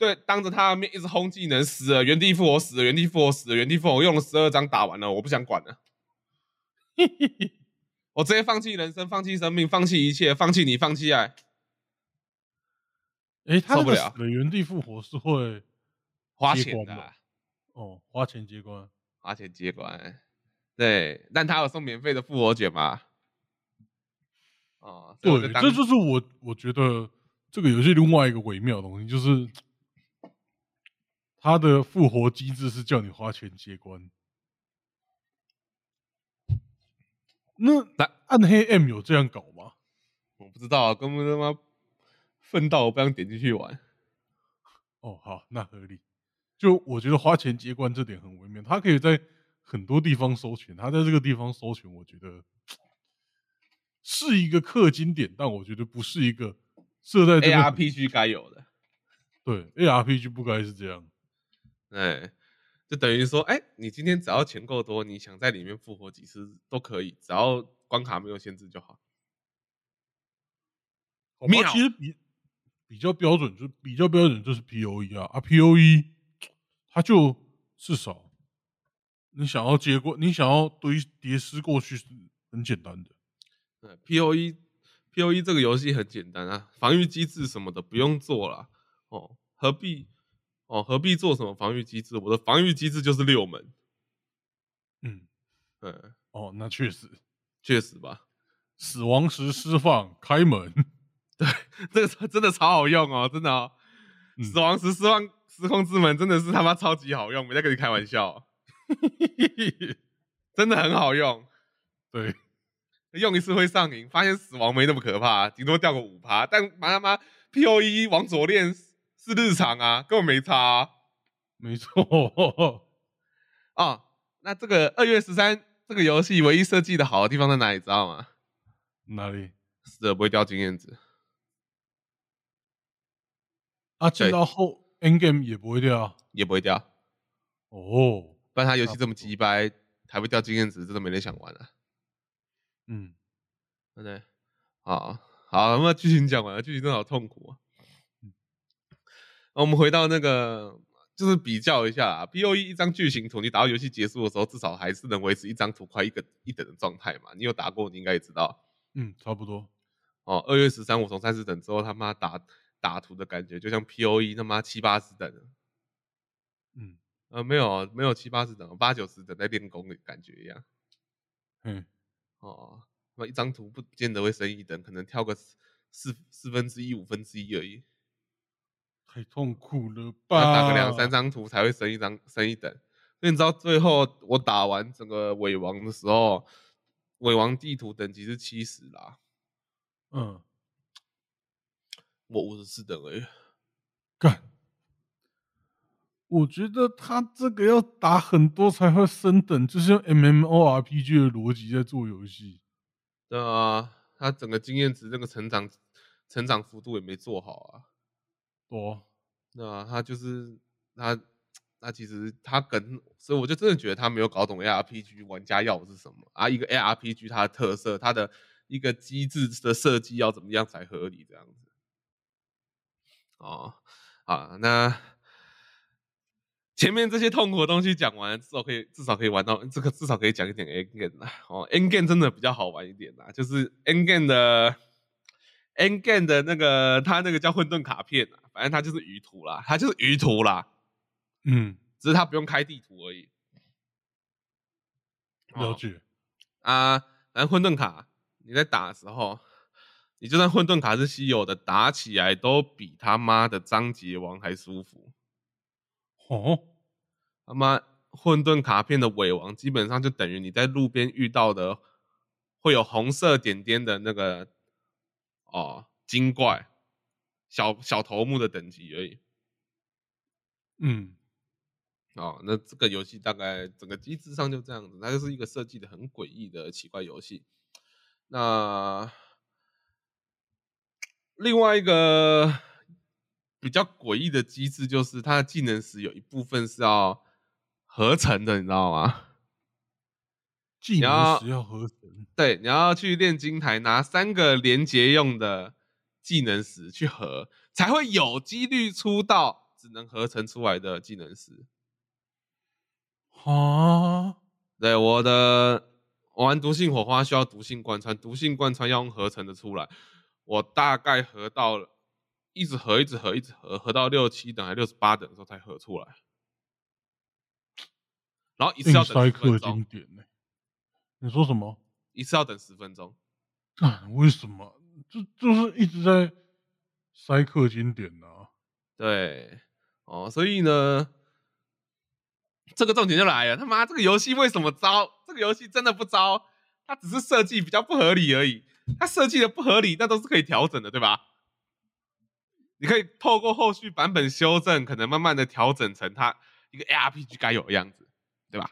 Speaker 2: 对，当着他的面一直轰技能，死了原地复活，死了原地复活，死了原地复活，我用了十二张打完了，我不想管了，*laughs* 我直接放弃人生，放弃生命，放弃一切，放弃你，放弃爱。
Speaker 1: 哎，他
Speaker 2: 受不了
Speaker 1: 原地复活是会
Speaker 2: 花钱的啊、
Speaker 1: 哦花钱接关，
Speaker 2: 花钱接关。对，但他有送免费的复活卷嘛？哦，所以我
Speaker 1: 对，这就是我我觉得这个游戏另外一个微妙的东西，就是它的复活机制是叫你花钱接关。那
Speaker 2: 但
Speaker 1: 暗黑 M 有这样搞吗？
Speaker 2: 我不知道啊，根本他妈愤到我不想点进去玩。
Speaker 1: 哦，好，那合理。就我觉得花钱接关这点很微妙，他可以在很多地方收钱，他在这个地方收钱，我觉得 *tsk* 是一个氪金点，但我觉得不是一个设在这个
Speaker 2: ARPG 该有的，
Speaker 1: 对 ARPG 不该是这样。
Speaker 2: 哎，就等于说，哎，你今天只要钱够多，你想在里面复活几次都可以，只要关卡没有限制就好。
Speaker 1: 好吧
Speaker 2: 妙
Speaker 1: 其实比比较标准，就比较标准就是 P O E 啊啊 P O E，它就至少你想要接过，你想要堆叠尸过去是很简单的。
Speaker 2: 对，P O E P O E 这个游戏很简单啊，防御机制什么的不用做了哦，何必哦何必做什么防御机制？我的防御机制就是六门，
Speaker 1: 嗯，
Speaker 2: 嗯，
Speaker 1: 哦，那确实，
Speaker 2: 确实吧，
Speaker 1: 死亡时释放开门，对
Speaker 2: 这个真的超好用哦，真的哦，
Speaker 1: 嗯
Speaker 2: 死亡时释放时空之门真的是他妈超级好用，没在跟你开玩笑，*laughs* 真的很好用。
Speaker 1: 对，
Speaker 2: 用一次会上瘾，发现死亡没那么可怕，顶多掉个五趴。但妈他妈 P O E 往左练是日常啊，根本没差啊。
Speaker 1: 没错，
Speaker 2: 啊 *laughs* 那这个二月十三这个游戏唯一设计的好的地方在哪里？知道吗？
Speaker 1: 哪里
Speaker 2: 死了不会掉经验值。
Speaker 1: 啊？进到后 End Game 也不会掉
Speaker 2: 也不会掉，
Speaker 1: 哦。
Speaker 2: 不然他游戏这么鸡掰，还会掉经验值，真的没人想玩啊。
Speaker 1: 嗯，
Speaker 2: 对不对？好好，那么剧情讲完了，剧情真的好痛苦啊。那我们回到那个，就是比较一下啊，P O E 一张巨型图，你打到游戏结束的时候，至少还是能维持一张图快一个一等的状态嘛。你有打过，你应该也知道。
Speaker 1: 嗯，差不多。
Speaker 2: 哦，二月十三我从三十等之后，他妈打打图的感觉，就像 P O E 他妈七八十等，
Speaker 1: 嗯，
Speaker 2: 呃，没有没有七八十等，八九十等在练功的感觉一样。
Speaker 1: 嗯，
Speaker 2: 哦，那一张图不见得会升一等，可能跳个四四四分之一、五分之一而已。
Speaker 1: 太痛苦了
Speaker 2: 要
Speaker 1: 吧？
Speaker 2: 打个两三张图才会升一张升一等。所以你知道最后我打完整个伪王的时候，伪王地图等级是七十啦，
Speaker 1: 嗯，*tsk*
Speaker 2: 我五十四等而已。
Speaker 1: 干。我觉得他这个要打很多才会升等，就是用 MMORPG 的逻辑在做游戏。
Speaker 2: 对啊，他整个经验值这个成长成长幅度也没做好啊。
Speaker 1: 多，
Speaker 2: 那，他就是他，他其实他跟，所以我就真的觉得他没有搞懂 ARPG 玩家要的是什么啊。一个 ARPG 它的特色，它的一个机制的设计要怎么样才合理这样子。哦，啊，那前面这些痛苦的东西讲完，至少可以至少可以玩到这个，至少可以讲一点 N game。哦，N game 真的比较好玩一点啦，就是 N game 的 N game 的那个，它那个叫混沌卡片啊，反正它就是鱼图啦，它就是鱼图啦，
Speaker 1: 嗯，
Speaker 2: 只是它不用开地图而已。哦
Speaker 1: 了解。
Speaker 2: 啊，反正混沌卡你在打的时候，你就算混沌卡是稀有的，打起来都比他妈的章节王还舒服。
Speaker 1: 哦，
Speaker 2: 他妈混沌卡片的尾王基本上就等于你在路边遇到的会有红色点点的那个哦精怪，小小头目的等级而已。
Speaker 1: 嗯，
Speaker 2: 哦，那这个游戏大概整个机制上就这样子，它就是一个设计的很诡异的奇怪游戏。那另外一个比较诡异的机制就是它的技能石有一部分是要合成的，你知道吗？
Speaker 1: 技能
Speaker 2: 要
Speaker 1: 石要合成。
Speaker 2: 对，你要去炼金台拿三个连接用的技能石去合，才会有几率出到只能合成出来的技能石。
Speaker 1: 啊，
Speaker 2: 对，我的我玩毒性火花需要毒性贯穿，毒性贯穿要用合成的出来。我大概合到了一直合，一直合，一直合，合到六七等还六十八等的时候才合出来，然后一次要等十分钟，
Speaker 1: 经典呢、你说什么？
Speaker 2: 一次要等十分钟。
Speaker 1: 干为什么？就就是一直在塞克经典啊。
Speaker 2: 对，哦，所以呢，这个重点就来了，他妈这个游戏为什么糟？这个游戏真的不糟，它只是设计比较不合理而已。它设计的不合理，那都是可以调整的，对吧？你可以透过后续版本修正，可能慢慢的调整成它一个 ARPG 该有的样子，对吧？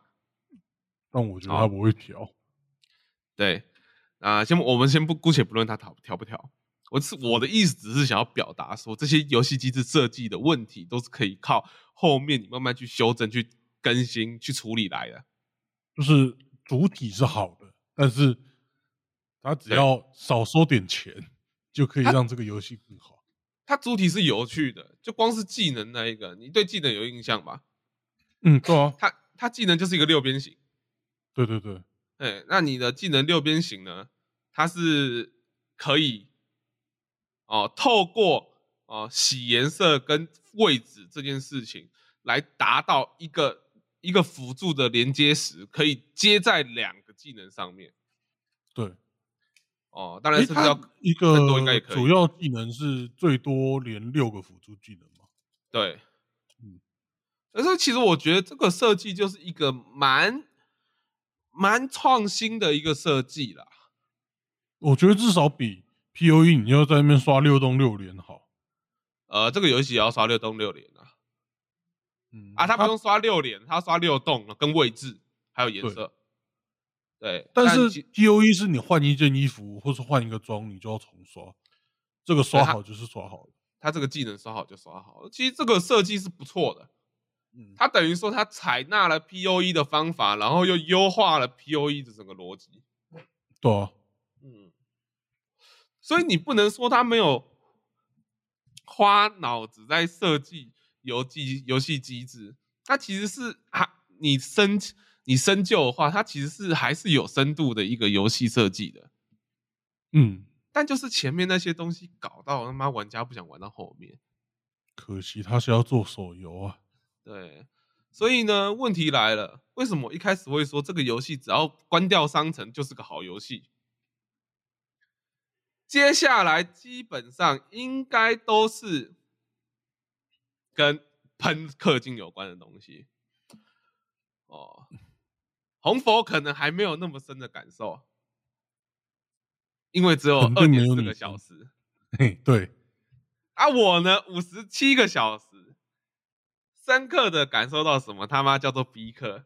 Speaker 1: 但我觉得
Speaker 2: 好
Speaker 1: 他不会调。
Speaker 2: 对，啊、先我们先不姑且不论它调调不调，我是我的意思只是想要表达说，这些游戏机制设计的问题都是可以靠后面你慢慢去修正、去更新、去处理来的。
Speaker 1: 就是主体是好的，但是他只要少收点钱，就可以让这个游戏更好。
Speaker 2: 它主体是有趣的，就光是技能那一个，你对技能有印象吧？
Speaker 1: 嗯，对啊，
Speaker 2: 它它技能就是一个六边形，
Speaker 1: 对对对，
Speaker 2: 哎，那你的技能六边形呢？它是可以哦，透过哦洗颜色跟位置这件事情，来达到一个一个辅助的连接时，可以接在两个技能上面。
Speaker 1: 对。
Speaker 2: 哦，当然
Speaker 1: 诶，
Speaker 2: 是要
Speaker 1: 它一
Speaker 2: 更多应该也可以
Speaker 1: 个主要技能是最多连六个辅助技能嘛？
Speaker 2: 对，
Speaker 1: 嗯
Speaker 2: 可是其实我觉得这个设计就是一个蛮蛮创新的一个设计啦。
Speaker 1: 我觉得至少比 P O E 你要在那边刷六动六连好。
Speaker 2: 呃，这个游戏也要刷六动六连啊。
Speaker 1: 嗯
Speaker 2: 啊，他不用刷六连，他刷六动跟位置还有颜色。对，
Speaker 1: 但是
Speaker 2: 其
Speaker 1: P O E 是你换一件衣服或是换一个装，你就要重刷，这个刷好就是刷好了。
Speaker 2: 它这个技能刷好就刷好。其实这个设计是不错的，
Speaker 1: 嗯，
Speaker 2: 它等于说他采纳了 POE 的方法，然后又优化了 POE 的整个逻辑。
Speaker 1: 对啊，
Speaker 2: 嗯，所以你不能说他没有花脑子在设计游戏游戏机制，它其实是啊，你深你深究的话，它其实是还是有深度的一个游戏设计的。
Speaker 1: 嗯，
Speaker 2: 但就是前面那些东西搞到他妈玩家不想玩到后面，
Speaker 1: 可惜他是要做手游啊。
Speaker 2: 对，所以呢，问题来了，为什么我一开始会说这个游戏只要关掉商城就是个好游戏？接下来基本上应该都是跟喷氪金有关的东西。哦，红佛可能还没有那么深的感受，因为只有
Speaker 1: 肯
Speaker 2: 二点四个小时。
Speaker 1: 嘿，对，
Speaker 2: 啊，我呢五十七个小时，深刻的感受到什么他妈叫做逼氪，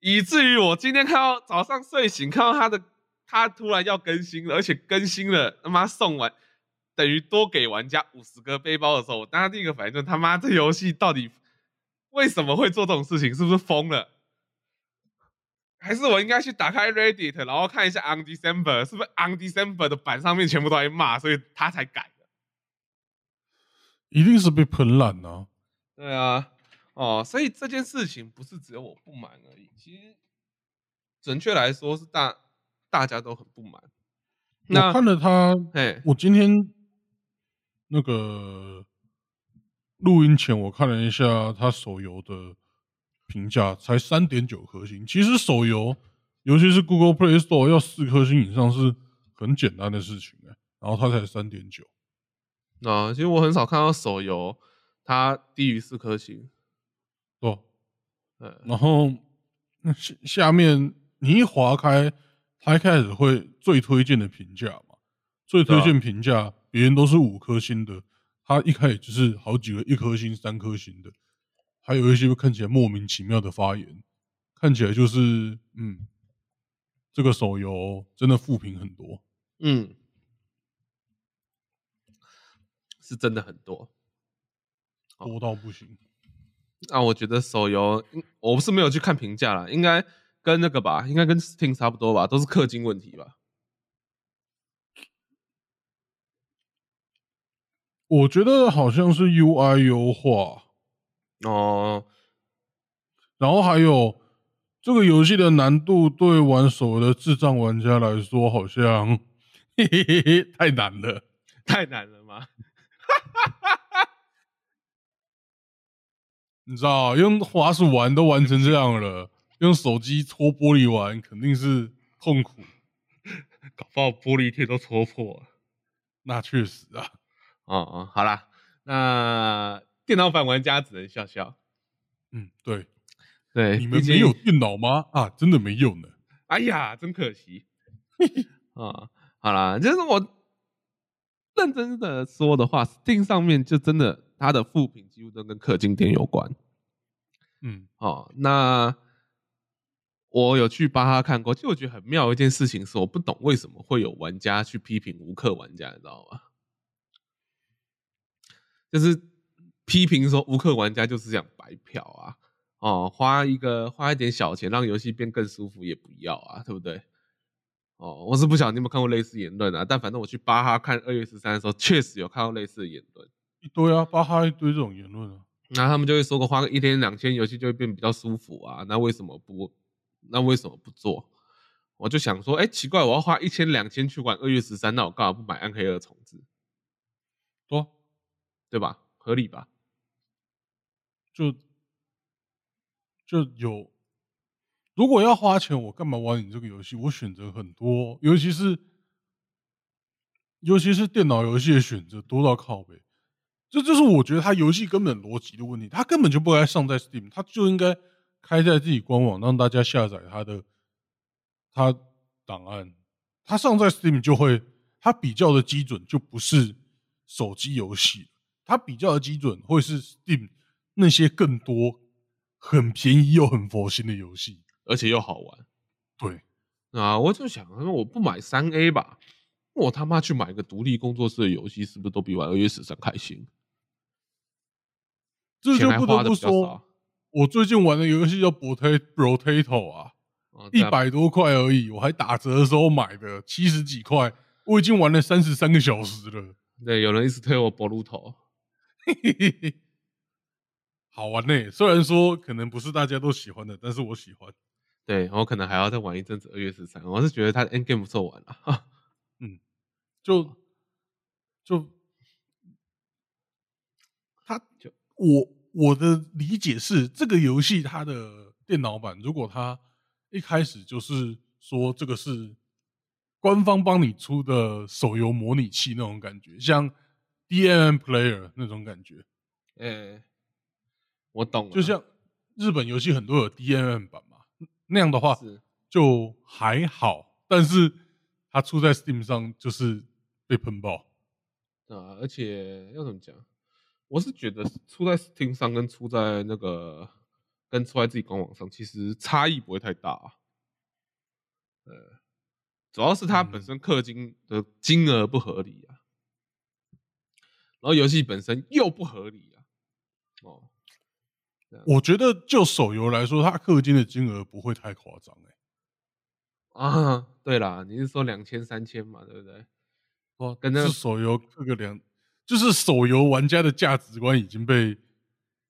Speaker 2: 以至于我今天看到早上睡醒看到他的他突然要更新了，而且更新了他妈送完等于多给玩家五十个背包的时候，我当时第一个反应就是他妈这游戏到底为什么会做这种事情？是不是疯了？还是我应该去打开 Reddit，然后看一下 On December 是不是 On December 的版上面全部都在骂，所以他才改的。
Speaker 1: 一定是被喷烂啊。
Speaker 2: 对啊，哦，所以这件事情不是只有我不满而已，其实准确来说是大大家都很不满。那
Speaker 1: 我看了他，
Speaker 2: 哎，
Speaker 1: 我今天那个录音前我看了一下他手游的评价，才三点九颗星。其实手游，尤其是 Google Play Store 要四颗星以上是很简单的事情哎、然后他才三点九。
Speaker 2: 啊，其实我很少看到手游它低于四颗星。
Speaker 1: 然后那下下面你一划开，他一开始会最推荐的评价嘛，最推荐评价别人都是五颗星的，他一开始就是好几个一颗星、三颗星的，还有一些看起来莫名其妙的发言，看起来就是嗯，这个手游真的负评很多。
Speaker 2: 嗯，是真的很多。
Speaker 1: 多到不行。
Speaker 2: 那我觉得手游，我不是没有去看评价了，应该跟那个吧，应该跟 Steam 差不多吧，都是氪金问题吧。
Speaker 1: 我觉得好像是 UI 优化，
Speaker 2: 哦，
Speaker 1: 然后还有这个游戏的难度对玩手游的智障玩家来说，好像嘿嘿嘿嘿太难了。
Speaker 2: 太难了吗？*laughs*
Speaker 1: 你知道，用滑鼠玩都玩成这样了，用手机戳玻璃玩肯定是痛苦。
Speaker 2: 搞不好玻璃贴都戳破了。
Speaker 1: 那确实啊。
Speaker 2: 哦哦，好啦，那电脑版玩家只能笑笑。
Speaker 1: 嗯，对，
Speaker 2: 对，
Speaker 1: 你们没有电脑吗？啊，真的没有呢。
Speaker 2: 哎呀，真可惜。*laughs* 啊，好啦，就是我认真的说的话，Steam 上面就真的它的副品几乎都跟氪金点有关。
Speaker 1: 嗯，
Speaker 2: 哦，那我有去巴哈看过，就我觉得很妙一件事情是，我不懂为什么会有玩家去批评无氪玩家，你知道吗？就是批评说无氪玩家就是这样白嫖啊，哦，花一个花一点小钱让游戏变更舒服也不要啊，对不对？哦，我是不晓得你有没有看过类似言论啊，但反正我去巴哈看二月十三的时候，确实有看到类似的言论，
Speaker 1: 一堆啊，巴哈一堆这种言论啊。
Speaker 2: 那他们就会说个花个一天两千，游戏就会变比较舒服啊，那为什么不？那为什么不做？我就想说，哎，奇怪，我要花一千两千去玩二月十三，那我干嘛不买暗黑二重置？
Speaker 1: 多。
Speaker 2: 对吧？合理吧？
Speaker 1: 就就有，如果要花钱，我干嘛玩你这个游戏？我选择很多，尤其是尤其是电脑游戏的选择多到靠背。这就是我觉得它游戏根本逻辑的问题，它根本就不该上在 Steam，它就应该开在自己官网，让大家下载它的它档案。它上在 Steam 就会，它比较的基准就不是手机游戏。它比较的基准会是 Steam 那些更多很便宜又很佛心的游戏，
Speaker 2: 而且又好玩。
Speaker 1: 对
Speaker 2: 啊，我就想，说我不买三 A 吧，我他妈去买个独立工作室的游戏，是不是都比玩二月十三开心？
Speaker 1: 这就不得不说，我最近玩的游戏叫 Potato 啊，一百多块而已，我还打折的时候买的，七十几块，我已经玩了三十三个小时了。
Speaker 2: 对，有人一直推我博路头。嘿嘿嘿嘿，
Speaker 1: 好玩呢。虽然说可能不是大家都喜欢的，但是我喜欢。
Speaker 2: 对我可能还要再玩一阵子。二月十三，我是觉得它 N game 不错玩了。*laughs*
Speaker 1: 嗯，就就他就我我的理解是，这个游戏它的电脑版，如果它一开始就是说这个是官方帮你出的手游模拟器那种感觉，像。D M M Player 那种感觉，
Speaker 2: 哎，我懂。
Speaker 1: 就像日本游戏很多有 D M M 版嘛，那样的话就还好。但是它出在 Steam 上就是被喷爆
Speaker 2: 啊！而且要怎么讲？我是觉得出在 Steam 上跟出在那个跟出在自己官网上，其实差异不会太大。啊呃，主要是它本身氪金的金额不合理啊。然后游戏本身又不合理啊！哦，
Speaker 1: 我觉得就手游来说，它氪金的金额不会太夸张哎。
Speaker 2: 啊，对啦，你是说两千三千嘛，对不对？
Speaker 1: 哦，跟那手游氪个两，就是手游玩家的价值观已经被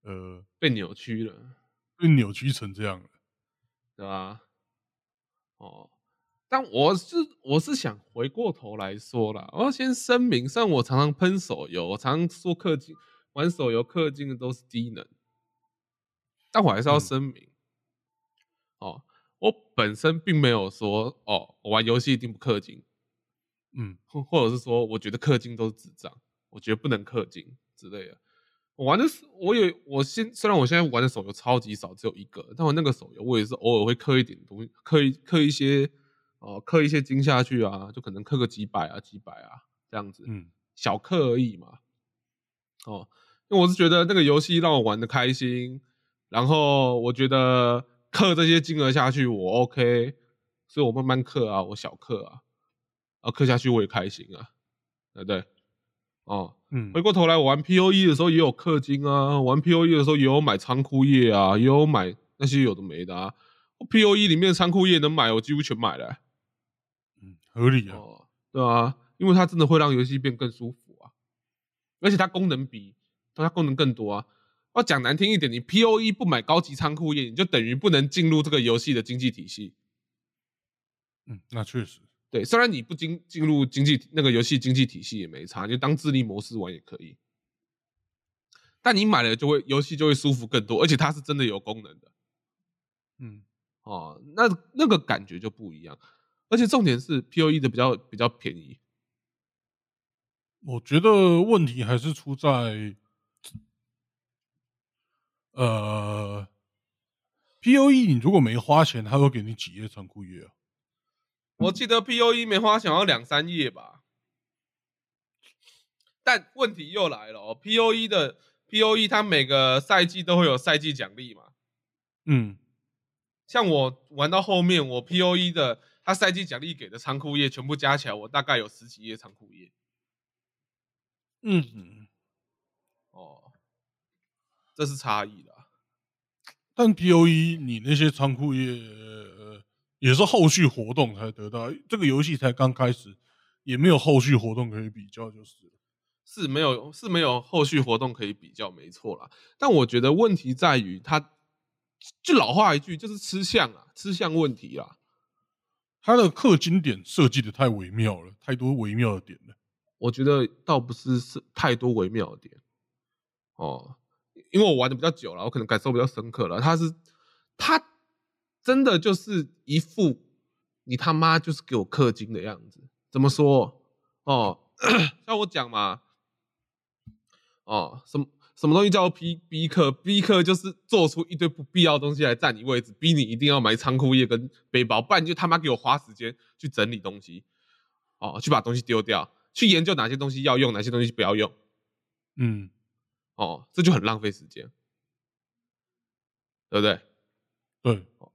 Speaker 1: 呃
Speaker 2: 被扭曲了，
Speaker 1: 被扭曲成这样了，
Speaker 2: 对吧？哦。但我是我是想回过头来说啦，我要先声明，虽然我常常喷手游，我常常说氪金玩手游氪金的都是低能，但我还是要声明，哦，我本身并没有说哦，我玩游戏一定不氪金，嗯，或或者是说我觉得氪金都是智障，我觉得不能氪金之类的。我玩的是，我也我现虽然我现在玩的手游超级少，只有一个，但我那个手游我也是偶尔会氪一点东西，氪一氪一些。哦，氪一些金下去啊，就可能氪个几百啊，几百啊，这样子，嗯，小氪而已嘛。哦，因为我是觉得那个游戏让我玩的开心，然后我觉得氪这些金额下去我 OK，所以我慢慢氪啊，我小氪啊，啊，氪下去我也开心啊，对不对？哦，嗯，回过头来我玩 POE 的时候也有氪金啊，玩 POE 的时候也有买仓库页啊，也有买那些有的没的啊。POE 里面的仓库页能买，我几乎全买了。
Speaker 1: 嗯合理啊，
Speaker 2: 对啊，因为它真的会让游戏变更舒服啊，而且它功能比它功能更多啊。要讲难听一点，你 P O E 不买高级仓库页，你就等于不能进入这个游戏的经济体系。
Speaker 1: 嗯，那确实，
Speaker 2: 对，虽然你不进进入经济那个游戏经济体系也没差，就当智力模式玩也可以。但你买了就会游戏就会舒服更多，而且它是真的有功能的
Speaker 1: 嗯，
Speaker 2: 哦，那那个感觉就不一样。而且重点是 P O E 的比较比较便宜，
Speaker 1: 我觉得问题还是出在，呃，P O E 你如果没花钱，他会给你几页仓库页啊？
Speaker 2: 我记得 P O E 梅花想要两三页吧，但问题又来了哦，P O E 的 P O E 它每个赛季都会有赛季奖励嘛，
Speaker 1: 嗯，
Speaker 2: 像我玩到后面，我 P O E 的它赛季奖励给的仓库页全部加起来，我大概有十几页仓库页。
Speaker 1: 嗯，
Speaker 2: 哦，这是差异啦。
Speaker 1: 但 P O E 你那些仓库页、呃、也是后续活动才得到，这个游戏才刚开始，也没有后续活动可以比较，就是了。
Speaker 2: 是没有是没有后续活动可以比较，没错啦。但我觉得问题在于它，就老话一句，就是吃相啊，吃相问题啦。
Speaker 1: 它的氪金点设计的太微妙了，太多微妙的点了。
Speaker 2: 我觉得倒不是是太多微妙的点哦，因为我玩的比较久了，我可能感受比较深刻了。它是它真的就是一副你他妈就是给我氪金的样子。怎么说哦？像我讲嘛，哦，什么什么东西叫逼逼氪？逼氪就是做出一堆不必要的东西来占你位置，逼你一定要买仓库页跟背包，不然你就他妈给我花时间去整理东西，哦，去把东西丢掉。去研究哪些东西要用，哪些东西不要用，
Speaker 1: 嗯，
Speaker 2: 哦，这就很浪费时间，对不对？
Speaker 1: 对，
Speaker 2: 哦，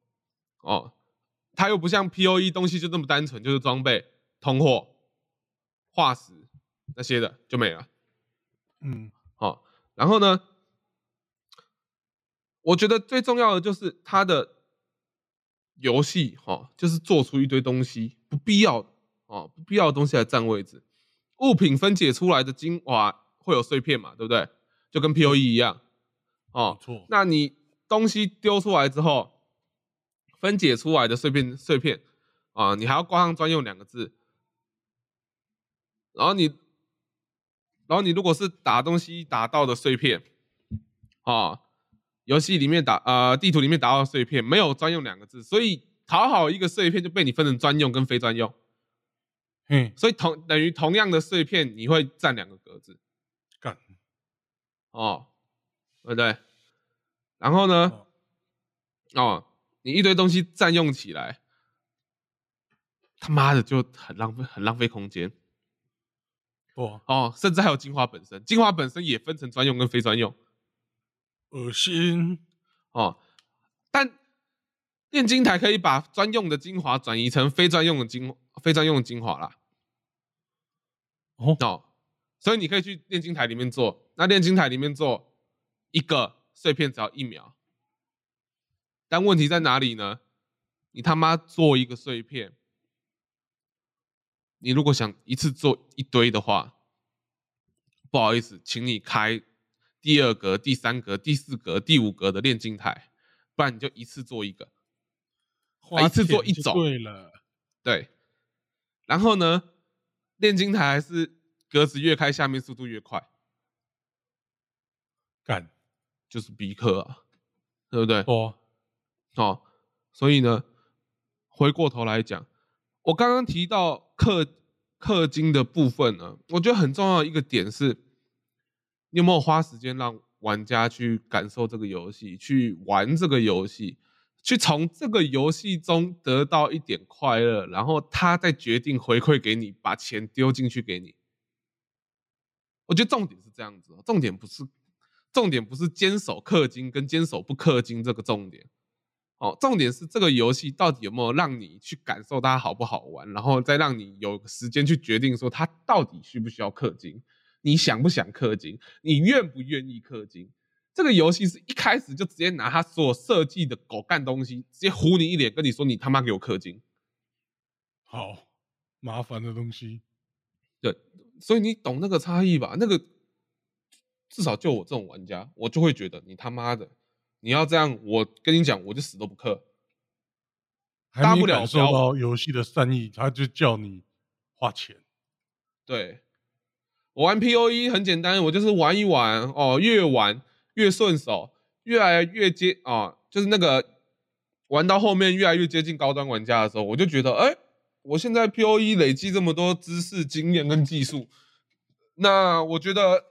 Speaker 2: 它又不像 P O E 东西就这么单纯，就是装备、通货、化石那些的就没了。
Speaker 1: 嗯，
Speaker 2: 哦，然后呢，我觉得最重要的就是它的游戏，哈、哦，就是做出一堆东西不必要的哦，不必要的东西来占位置。物品分解出来的精华会有碎片嘛，对不对？就跟 P O E 一样，哦，
Speaker 1: 错。
Speaker 2: 那你东西丢出来之后，分解出来的碎片碎片啊，你还要挂上专用两个字。然后你，然后你如果是打东西打到的碎片，啊，游戏里面打呃地图里面打到的碎片没有专用两个字，所以讨好一个碎片就被你分成专用跟非专用，
Speaker 1: 嗯，
Speaker 2: 所以同等于同样的碎片你会占两个格子
Speaker 1: 干，
Speaker 2: 哦，对不对？然后呢？哦，你一堆东西占用起来，他妈的就很浪费，很浪费空间
Speaker 1: 哦，
Speaker 2: 哦。甚至还有精华本身，精华本身也分成专用跟非专用
Speaker 1: 恶心。
Speaker 2: 哦。但炼金台可以把专用的精华转移成非专用的精非专用的精华啦。
Speaker 1: 哦，
Speaker 2: 哦，所以你可以去炼金台里面做，那炼金台里面做一个碎片只要一秒，但问题在哪里呢？你他妈做一个碎片，你如果想一次做一堆的话，不好意思，请你开第二格、第三格、第四格、第五格的炼金台，不然你就一次做一个，一次做一种
Speaker 1: 对了。
Speaker 2: 对。然后呢，炼金台还是格子越开，下面速度越快。
Speaker 1: 干，
Speaker 2: 就是逼克啊，对不对？
Speaker 1: 哇，
Speaker 2: 哦，所以呢，回过头来讲，我刚刚提到氪氪金的部分呢，我觉得很重要的一个点是，你有没有花时间让玩家去感受这个游戏，去玩这个游戏，去从这个游戏中得到一点快乐，然后他再决定回馈给你，把钱丢进去给你。我觉得重点是这样子，重点不是重点不是坚守氪金跟坚守不氪金这个重点，哦，重点是这个游戏到底有没有让你去感受它好不好玩，然后再让你有时间去决定说它到底需不需要氪金，你想不想氪金，你愿不愿意氪金。这个游戏是一开始就直接拿它所有设计的狗干东西，直接糊你一脸，跟你说你他妈给我氪金。
Speaker 1: 好麻烦的东西。
Speaker 2: 对，所以你懂那个差异吧？那个至少就我这种玩家，我就会觉得你他妈的，你要这样，我跟你讲，我就死都不氪。大不了
Speaker 1: 受到游戏的善意，他就叫你花钱。
Speaker 2: 对，我玩 P O E 很简单，我就是玩一玩哦，越玩越顺手，越来越接啊，就是那个玩到后面越来越接近高端玩家的时候，我就觉得，哎，我现在 P O E 累积这么多知识、经验跟技术，那我觉得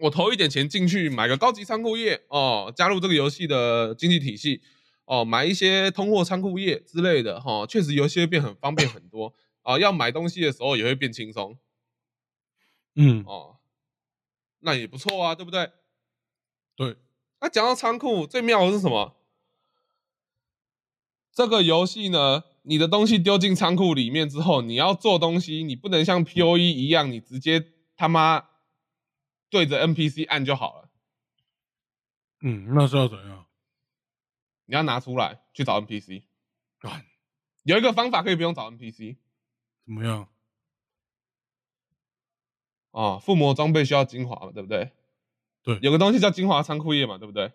Speaker 2: 我投一点钱进去买个高级仓库业哦，加入这个游戏的经济体系哦，买一些通货仓库业之类的哈，确实游戏会变很方便很多啊，要买东西的时候也会变轻松。*sniffs*
Speaker 1: 嗯，
Speaker 2: 哦，那也不错啊，对不对？
Speaker 1: 对。
Speaker 2: 那讲到仓库，最妙的是什么？这个游戏呢，你的东西丢进仓库里面之后，你要做东西，你不能像 P O E 一样，你直接他妈对着 N P C 按就好了。
Speaker 1: 嗯，那是要怎样？
Speaker 2: 你要拿出来去找 N P C。
Speaker 1: 干，
Speaker 2: 有一个方法可以不用找 N P C。
Speaker 1: 怎么样？
Speaker 2: 啊，附魔装备需要精华嘛，对不对？
Speaker 1: 对，
Speaker 2: 有个东西叫精华仓库页嘛，对不对？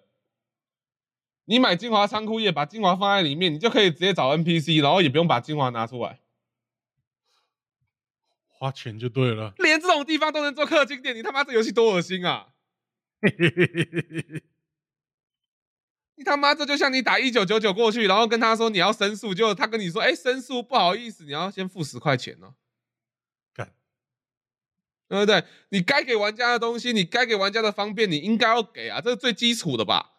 Speaker 2: 你买精华仓库页，把精华放在里面，你就可以直接找 NPC，然后也不用把精华拿出来，
Speaker 1: 花钱就对了。
Speaker 2: 连这种地方都能做氪金点，你他妈这游戏多恶心啊！*laughs* 你他妈这就像你打一九九九过去，然后跟他说你要申诉，就他跟你说，哎，申诉不好意思，你要先付十块钱呢。对不对？你该给玩家的东西，你该给玩家的方便，你应该要给啊，这是最基础的吧？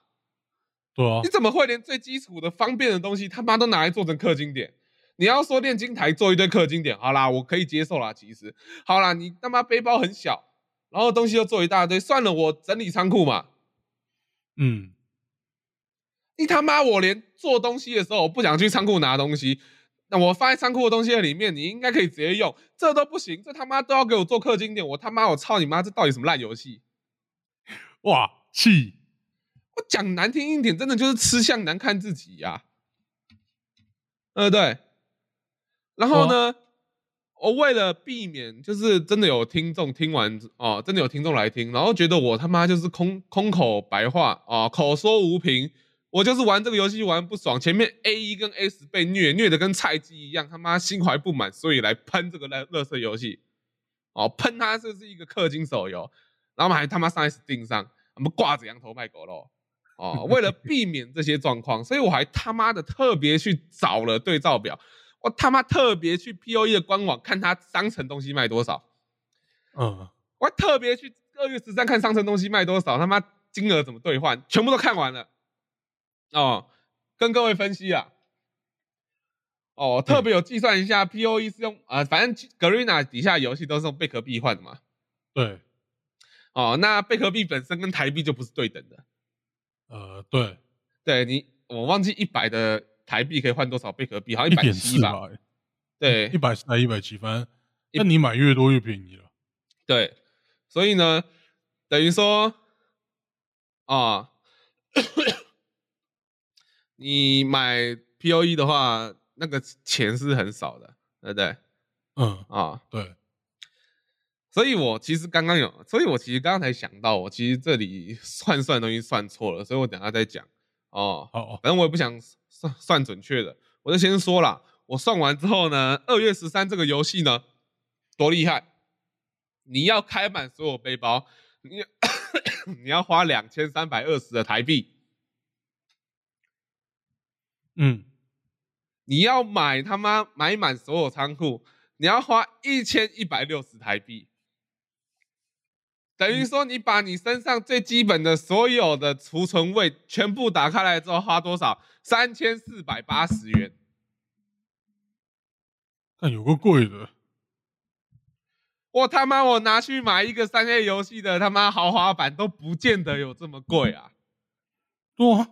Speaker 1: 对啊。
Speaker 2: 你怎么会连最基础的方便的东西他妈都拿来做成氪金点？你要说炼金台做一堆氪金点，好啦，我可以接受啦。其实，好啦，你他妈背包很小，然后东西又做一大堆，算了，我整理仓库嘛。
Speaker 1: 嗯。
Speaker 2: 你他妈我连做东西的时候，我不想去仓库拿东西。那我放在仓库的东西里面，你应该可以直接用，这都不行，这他妈都要给我做氪金点，我他妈我操你妈，这到底什么烂游戏？
Speaker 1: 哇，气！
Speaker 2: 我讲难听一点，真的就是吃相难看自己呀。呃，对。然后呢，我为了避免，就是真的有听众听完哦，真的有听众来听，然后觉得我他妈就是空空口白话啊，口说无凭。我就是玩这个游戏玩不爽，前面 A 一跟 S 被虐虐的跟菜鸡一样，他妈心怀不满，所以来喷这个乐乐色游戏，哦，喷他这是一个氪金手游，然后还他妈上 S 定上，我们挂着羊头卖狗肉，哦，为了避免这些状况，所以我还他妈的特别去找了对照表，我他妈特别去 POE 的官网看他商城东西卖多少，
Speaker 1: 嗯，
Speaker 2: 我还特别去二月十三看商城东西卖多少，他妈金额怎么兑换，全部都看完了。哦，跟各位分析啊，哦，特别有计算一下，P O E 是用啊，反正 Garena 底下游戏都是用贝壳币换的嘛。
Speaker 1: 对，
Speaker 2: 哦，那贝壳币本身跟台币就不是对等的。
Speaker 1: 呃，对，
Speaker 2: 对你，我忘记一百的台币可以换多少贝壳币，好像一百七吧？对，
Speaker 1: 一百四还一百七，反正那你买越多越便宜了。
Speaker 2: 对，所以呢，等于说啊。*coughs* 你买 P O E 的话，那个钱是很少的，对不对？
Speaker 1: 嗯
Speaker 2: 啊，
Speaker 1: 对。
Speaker 2: 所以我其实刚刚有，所以我其实刚刚才想到，我其实这里算算东西算错了，所以我等下再讲哦。
Speaker 1: 好，
Speaker 2: 反正我也不想算算准确的，我就先说了。我算完之后呢，二月十三这个游戏呢，多厉害！你要开满所有背包，你你要花两千三百二十的台币。
Speaker 1: 嗯，
Speaker 2: 你要买他妈买满所有仓库，你要花一千一百六十台币，等于说你把你身上最基本的所有的储存位全部打开来之后，花多少？三千四百八十元。
Speaker 1: 但有个贵的，
Speaker 2: 我他妈我拿去买一个三 A 游戏的他妈豪华版都不见得有这么贵啊！
Speaker 1: 多。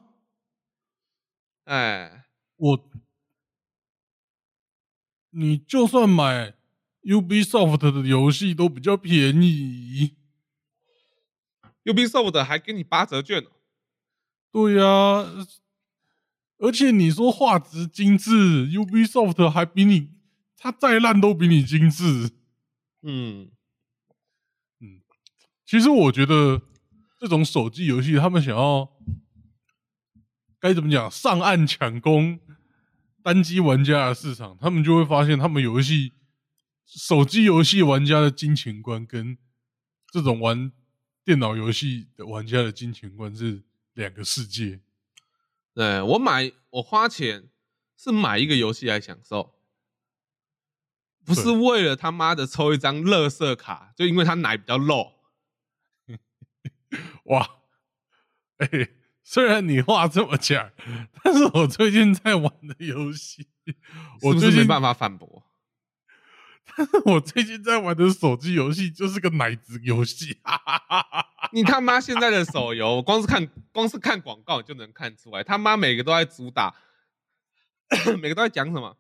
Speaker 2: 哎，
Speaker 1: 我，你就算买 Ubisoft 的游戏都比较便宜
Speaker 2: ，Ubisoft 还给你八折券呢。
Speaker 1: 对呀，而且你说画质精致，Ubisoft 还比你，它再烂都比你精致。
Speaker 2: 嗯
Speaker 1: 嗯，其实我觉得这种手机游戏，他们想要。该怎么讲？上岸抢攻单机玩家的市场，他们就会发现，他们游戏手机游戏玩家的金钱观跟这种玩电脑游戏的玩家的金钱观是两个世界。
Speaker 2: 对我买我花钱是买一个游戏来享受，不是
Speaker 1: 对
Speaker 2: 为了他妈的抽一张乐色卡，就因为他奶比较肉。*laughs*
Speaker 1: 哇，哎、虽然你话这么讲，但是我最近在玩的游戏，我最近
Speaker 2: 是没办法反驳？*laughs*
Speaker 1: 我最近在玩的手机游戏就是个奶子游戏，哈哈哈哈哈
Speaker 2: 你他妈现在的手游，我光是看光是看广告就能看出来，他妈每个都在主打，每个都在讲什么？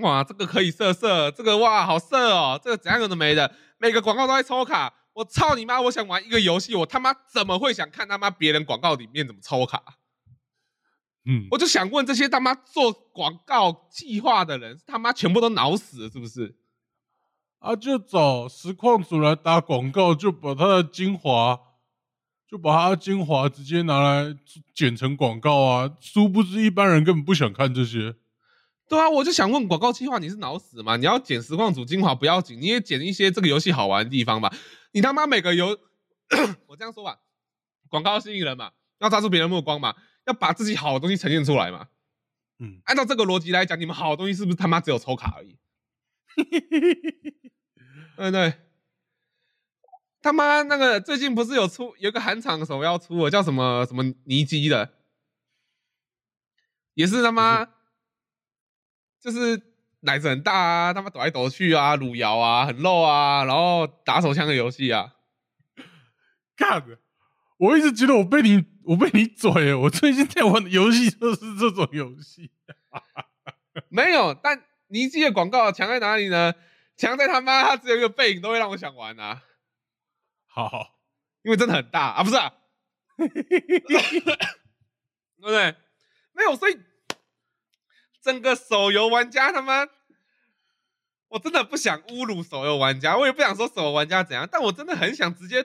Speaker 2: 哇，这个可以色色，这个哇好色哦，这个怎样有的没的，每个广告都在抽卡。我操你妈！我想玩一个游戏，我他妈怎么会想看他妈别人广告里面怎么抽卡？
Speaker 1: 嗯，
Speaker 2: 我就想问这些他妈做广告计划的人，他妈全部都脑死了是不是？
Speaker 1: 啊，就找实况组来打广告，就把它的精华，就把它的精华直接拿来剪成广告啊！殊不知一般人根本不想看这些。
Speaker 2: 对啊，我就想问广告计划你是脑死吗？你要剪实况组精华不要紧，你也剪一些这个游戏好玩的地方吧。你他妈每个游，*coughs* 我这样说吧，广告吸引人嘛，要抓住别人目光嘛，要把自己好的东西呈现出来嘛。
Speaker 1: 嗯，
Speaker 2: 按照这个逻辑来讲，你们好的东西是不是他妈只有抽卡而已？*laughs* 对不对？他妈那个最近不是有出有一个韩厂手要出了，叫什么什么尼基的，也是他妈就是奶子很大啊，他妈抖来抖去啊，撸摇啊，很露啊，然后打手枪的游戏啊。
Speaker 1: 干的，我一直觉得我被你，我被你嘴了。我最近在玩的游戏就是这种游戏。*laughs*
Speaker 2: 没有，但尼基的广告强在哪里呢？强在他妈他只有一个背影都会让我想玩啊，
Speaker 1: 好，
Speaker 2: 因为真的很大啊，不是啊，*laughs* 对不对？没有，所以整个手游玩家他妈，我真的不想侮辱手游玩家，我也不想说手游玩家怎样，但我真的很想直接，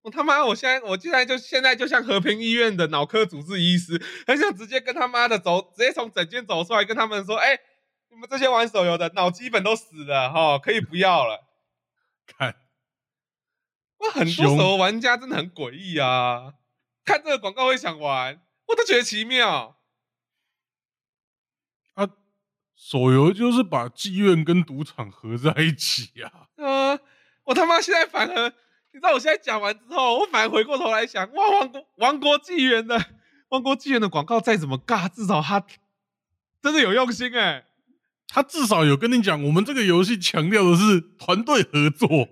Speaker 2: 我他妈，我现在我现在就现在就像和平医院的脑科主治医师，很想直接跟他妈的走，直接从诊间走出来，跟他们说，哎、你们这些玩手游的脑基本都死了哈、可以不要了。
Speaker 1: 看，
Speaker 2: 哇，很多
Speaker 1: 凶
Speaker 2: 手游玩家真的很诡异啊！看这个广告会想玩，我都觉得奇妙。
Speaker 1: 啊，手游就是把妓院跟赌场合在一起啊。
Speaker 2: 呃，我他妈现在反而，你知道我现在讲完之后，我反而回过头来想，哇，王国王国纪元的王国纪元的广告再怎么尬，至少他真的有用心哎、
Speaker 1: 他至少有跟你讲，我们这个游戏强调的是团队合作。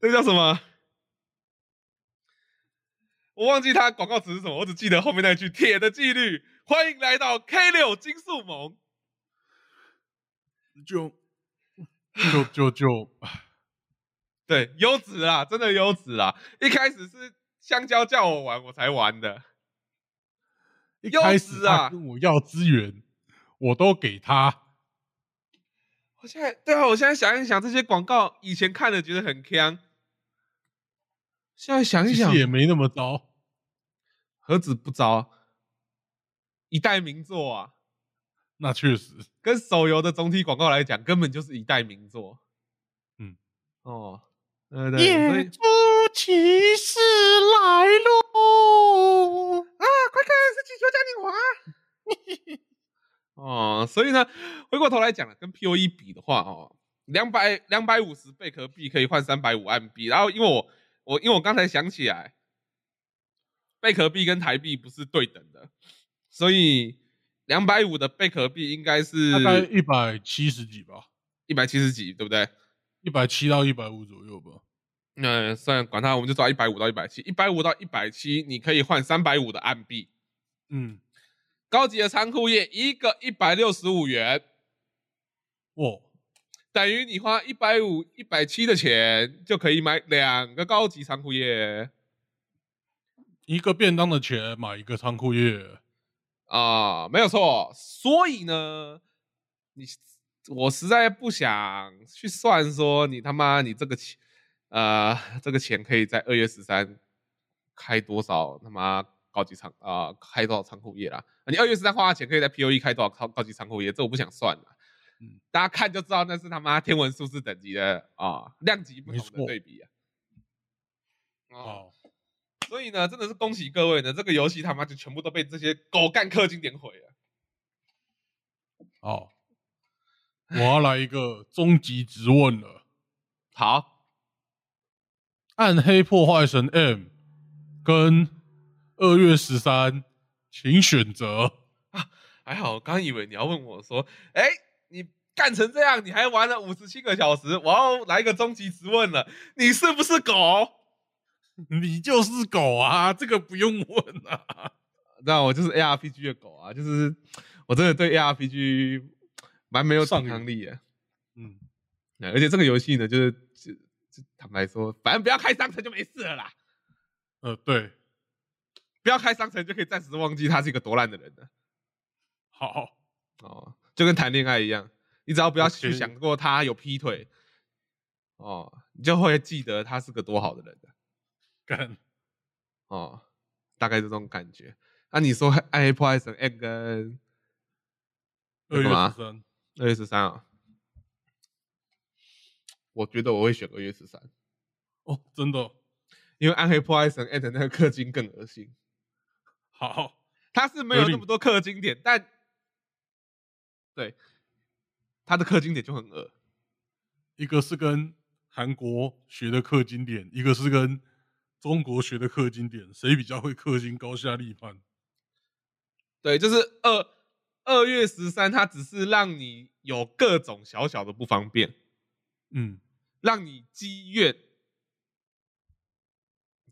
Speaker 2: 那叫什么？我忘记他广告词是什么，我只记得后面那句“铁的纪律”，欢迎来到 K 六金速盟。
Speaker 1: 就就就就，
Speaker 2: 对，优质啊，真的优质啊。一开始是香蕉叫我玩，我才玩的。
Speaker 1: 一开
Speaker 2: 优
Speaker 1: 始
Speaker 2: 质啊
Speaker 1: 他跟我要资源，我都给他。
Speaker 2: 我现在对啊，我现在想一想，这些广告以前看了觉得很坑，现在想一想，
Speaker 1: 也没那么糟。
Speaker 2: 何止不糟，一代名作啊！
Speaker 1: 那确实，
Speaker 2: 跟手游的总体广告来讲，根本就是一代名作。
Speaker 1: 嗯，
Speaker 2: 哦，对对对，所以
Speaker 1: 出骑士来喽！
Speaker 2: 看是气球嘉年华。哦，所以呢，回过头来讲了，跟 P O E 比的话，哦，两百两百五十贝壳币可以换三百五岸币，然后因为我我因为我刚才想起来，贝壳币跟台币不是对等的，所以两百五的贝壳币应该是
Speaker 1: 大概一百七十几吧，
Speaker 2: 一百七十几，对不对？
Speaker 1: 一百七到一百五左右吧。
Speaker 2: 那、算管它，我们就抓一百五到一百七，一百五到一百七，你可以换三百五的岸币。
Speaker 1: 嗯，
Speaker 2: 高级的仓库业一个一百六十五元，
Speaker 1: 哇，
Speaker 2: 等于你花一百五、一百七的钱就可以买两个高级仓库业
Speaker 1: 一个便当的钱买一个仓库业，
Speaker 2: 啊、没有错。所以呢，你我实在不想去算说你他妈你这个钱，呃，这个钱可以在二月十三开多少他妈高级仓啊、开多少仓库业啦？你二月十三花的钱可以在 P O E 开多少高高级仓库业？这我不想算了。
Speaker 1: 嗯
Speaker 2: 大家看就知道那是他妈天文数字等级的啊、量级不同的对比啊。哦，
Speaker 1: 好，
Speaker 2: 所以呢，真的是恭喜各位呢，这个游戏他妈就全部都被这些狗干氪金点毁了。
Speaker 1: 好，我要来一个终极质问了。
Speaker 2: 好，
Speaker 1: 暗黑破坏神 M 跟二月十三，请选择啊。
Speaker 2: 还好，我刚以为你要问我说，哎，你干成这样，你还玩了五十七个小时，我要来一个终极质问了，你是不是狗？*laughs*
Speaker 1: 你就是狗啊，这个不用问啊。*laughs*
Speaker 2: 那我就是 ARPG 的狗啊，就是我真的对 ARPG 蛮没有抵抗力的。
Speaker 1: 嗯，
Speaker 2: 而且这个游戏呢，就是就就坦白说，反正不要开商城就没事了啦，
Speaker 1: 呃，对，
Speaker 2: 不要开商城就可以暂时忘记他是一个多烂的人了。
Speaker 1: 好，
Speaker 2: 哦，就跟谈恋爱一样，你只要不要去想过他有劈腿，哦，你就会记得他是个多好的人的。
Speaker 1: 干，
Speaker 2: 哦，大概这种感觉。那、你说《暗黑破坏神 M》跟
Speaker 1: 二月十三，
Speaker 2: 二月十三啊？我觉得我会选二月十三，
Speaker 1: 哦，真的，
Speaker 2: 因为《暗黑破坏神 M》的那个氪金更恶心。
Speaker 1: 好，
Speaker 2: 他是没有那么多氪金点，但对他的氪金点就很恶。
Speaker 1: 一个是跟韩国学的氪金点，一个是跟中国学的氪金点，谁比较会氪金，高下立判。
Speaker 2: 对，就是二二月十三，它只是让你有各种小小的不方便，
Speaker 1: 嗯，
Speaker 2: 让你积怨，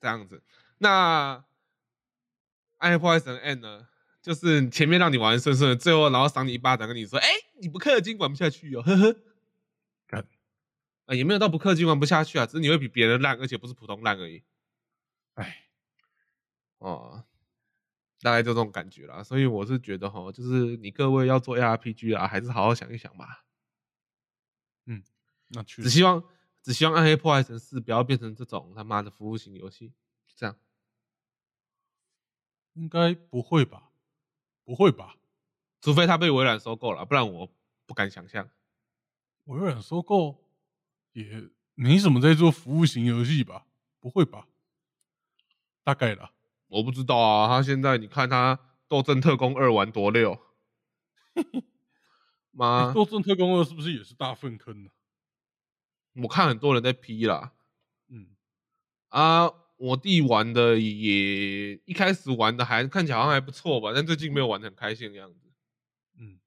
Speaker 2: 这样子。那《暗黑破坏神 N》呢，就是前面让你玩顺顺的，最后然后赏你一巴掌，跟你说：“哎，你不氪金玩不下去哦，呵呵。”
Speaker 1: 干
Speaker 2: 啊，也没有到不氪金玩不下去啊，只是你会比别人烂，而且不是普通烂而已。
Speaker 1: 哎，
Speaker 2: 哦，大概就这种感觉啦。所以我是觉得哈，就是你各位要做 ARPG 啊，还是好好想一想吧。
Speaker 1: 嗯那去，
Speaker 2: 只希望只希望《暗黑破坏神四》不要变成这种他妈的服务型游戏，就这样。
Speaker 1: 应该不会吧？不会吧？
Speaker 2: 除非他被微软收购了，不然我不敢想象。
Speaker 1: 微软收购也没什么在做服务型游戏吧？不会吧？大概啦。
Speaker 2: 我不知道啊，他现在你看他《斗阵特工二》玩多溜，*laughs* 妈，
Speaker 1: 斗阵特工二是不是也是大粪坑呢、
Speaker 2: 我看很多人在批啦。
Speaker 1: 嗯，
Speaker 2: 啊，我弟玩的也一开始玩的还看起来好像还不错吧，但最近没有玩的很开心的样子。
Speaker 1: 嗯，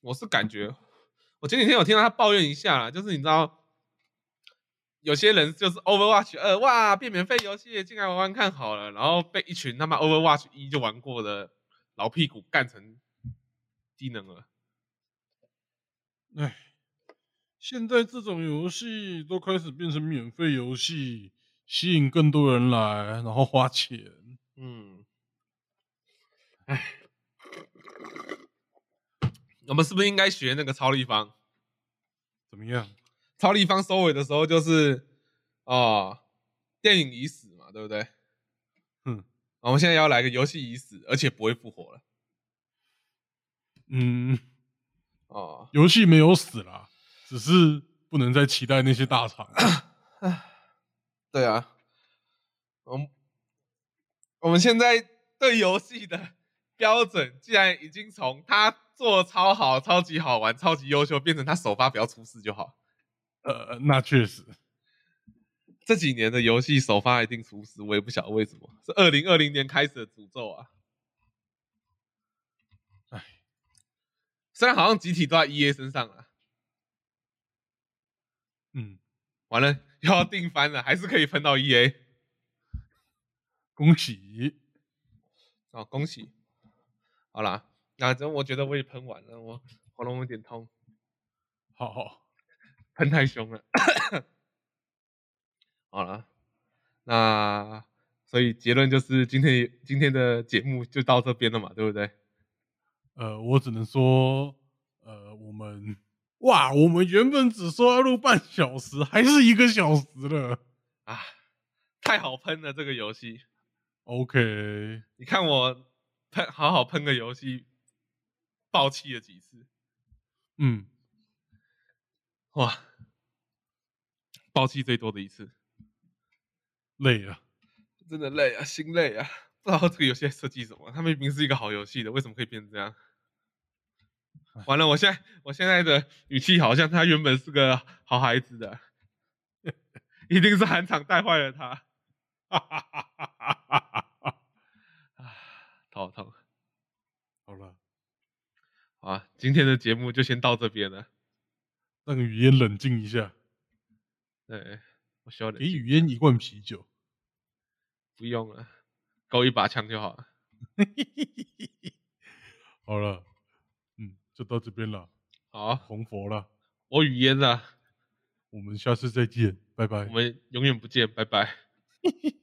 Speaker 2: 我是感觉，我前几天有听到他抱怨一下啦，就是你知道，有些人就是 Overwatch 二哇变免费游戏，进来玩玩看好了，然后被一群他妈 Overwatch 一就玩过的老屁股干成低能了。
Speaker 1: 哎，现在这种游戏都开始变成免费游戏，吸引更多人来，然后花钱。
Speaker 2: 嗯，哎，我们是不是应该学那个超立方？
Speaker 1: 怎么样？
Speaker 2: 超立方收尾的时候就是哦，电影已死嘛，对不对？
Speaker 1: 哼，
Speaker 2: 我们现在要来个游戏已死，而且不会复活了。
Speaker 1: 嗯，
Speaker 2: 哦，
Speaker 1: 游戏没有死啦，只是不能再期待那些大厂。*coughs*
Speaker 2: 对啊，我们我们现在对游戏的标准，既然已经从他做超好、超级好玩、超级优秀，变成他首发不要出事就好。
Speaker 1: 呃，那确实，
Speaker 2: 这几年的游戏首发一定出事，我也不晓得为什么，是二零二零年开始的诅咒啊！
Speaker 1: 唉，
Speaker 2: 虽然好像集体都在 EA 身上了，
Speaker 1: 嗯，
Speaker 2: 完了又 *laughs* 要定番了，还是可以喷到 EA
Speaker 1: 恭喜。
Speaker 2: 哦，恭喜！好啦，那这我觉得我也喷完了，我喉咙有点痛，
Speaker 1: 好好，*laughs*
Speaker 2: 喷太凶了。好了，那所以结论就是今天今天的节目就到这边了嘛，对不对？
Speaker 1: 呃，我只能说，呃，我们哇，我们原本只说要录半小时，还是一个小时了。
Speaker 2: 啊，太好喷了这个游戏。
Speaker 1: OK，
Speaker 2: 你看我喷好好喷个游戏，爆气了几次。
Speaker 1: 嗯，
Speaker 2: 哇，爆气最多的一次，
Speaker 1: 累啊，
Speaker 2: 真的累啊，心累啊！不知道这个游戏在设计什么，它明明是一个好游戏的，为什么可以变成这样？*laughs* 完了，我现在我现在的语气好像他原本是个好孩子的，*laughs* 一定是韩场带坏了他。哈哈哈哈哈哈！啊，头痛。
Speaker 1: 好了，
Speaker 2: 好啊，今天的节目就先到这边了。
Speaker 1: 让语嫣冷静一下，
Speaker 2: 对，我需要冷
Speaker 1: 给
Speaker 2: 静
Speaker 1: 语嫣一罐啤酒。
Speaker 2: 不用了，给我一把枪就好了。*laughs*
Speaker 1: 好了，嗯，就到这边了，
Speaker 2: 好啊，
Speaker 1: 红佛了，
Speaker 2: 我语嫣了，
Speaker 1: 我们下次再见，拜拜
Speaker 2: 我。们永远不见，拜拜。*laughs*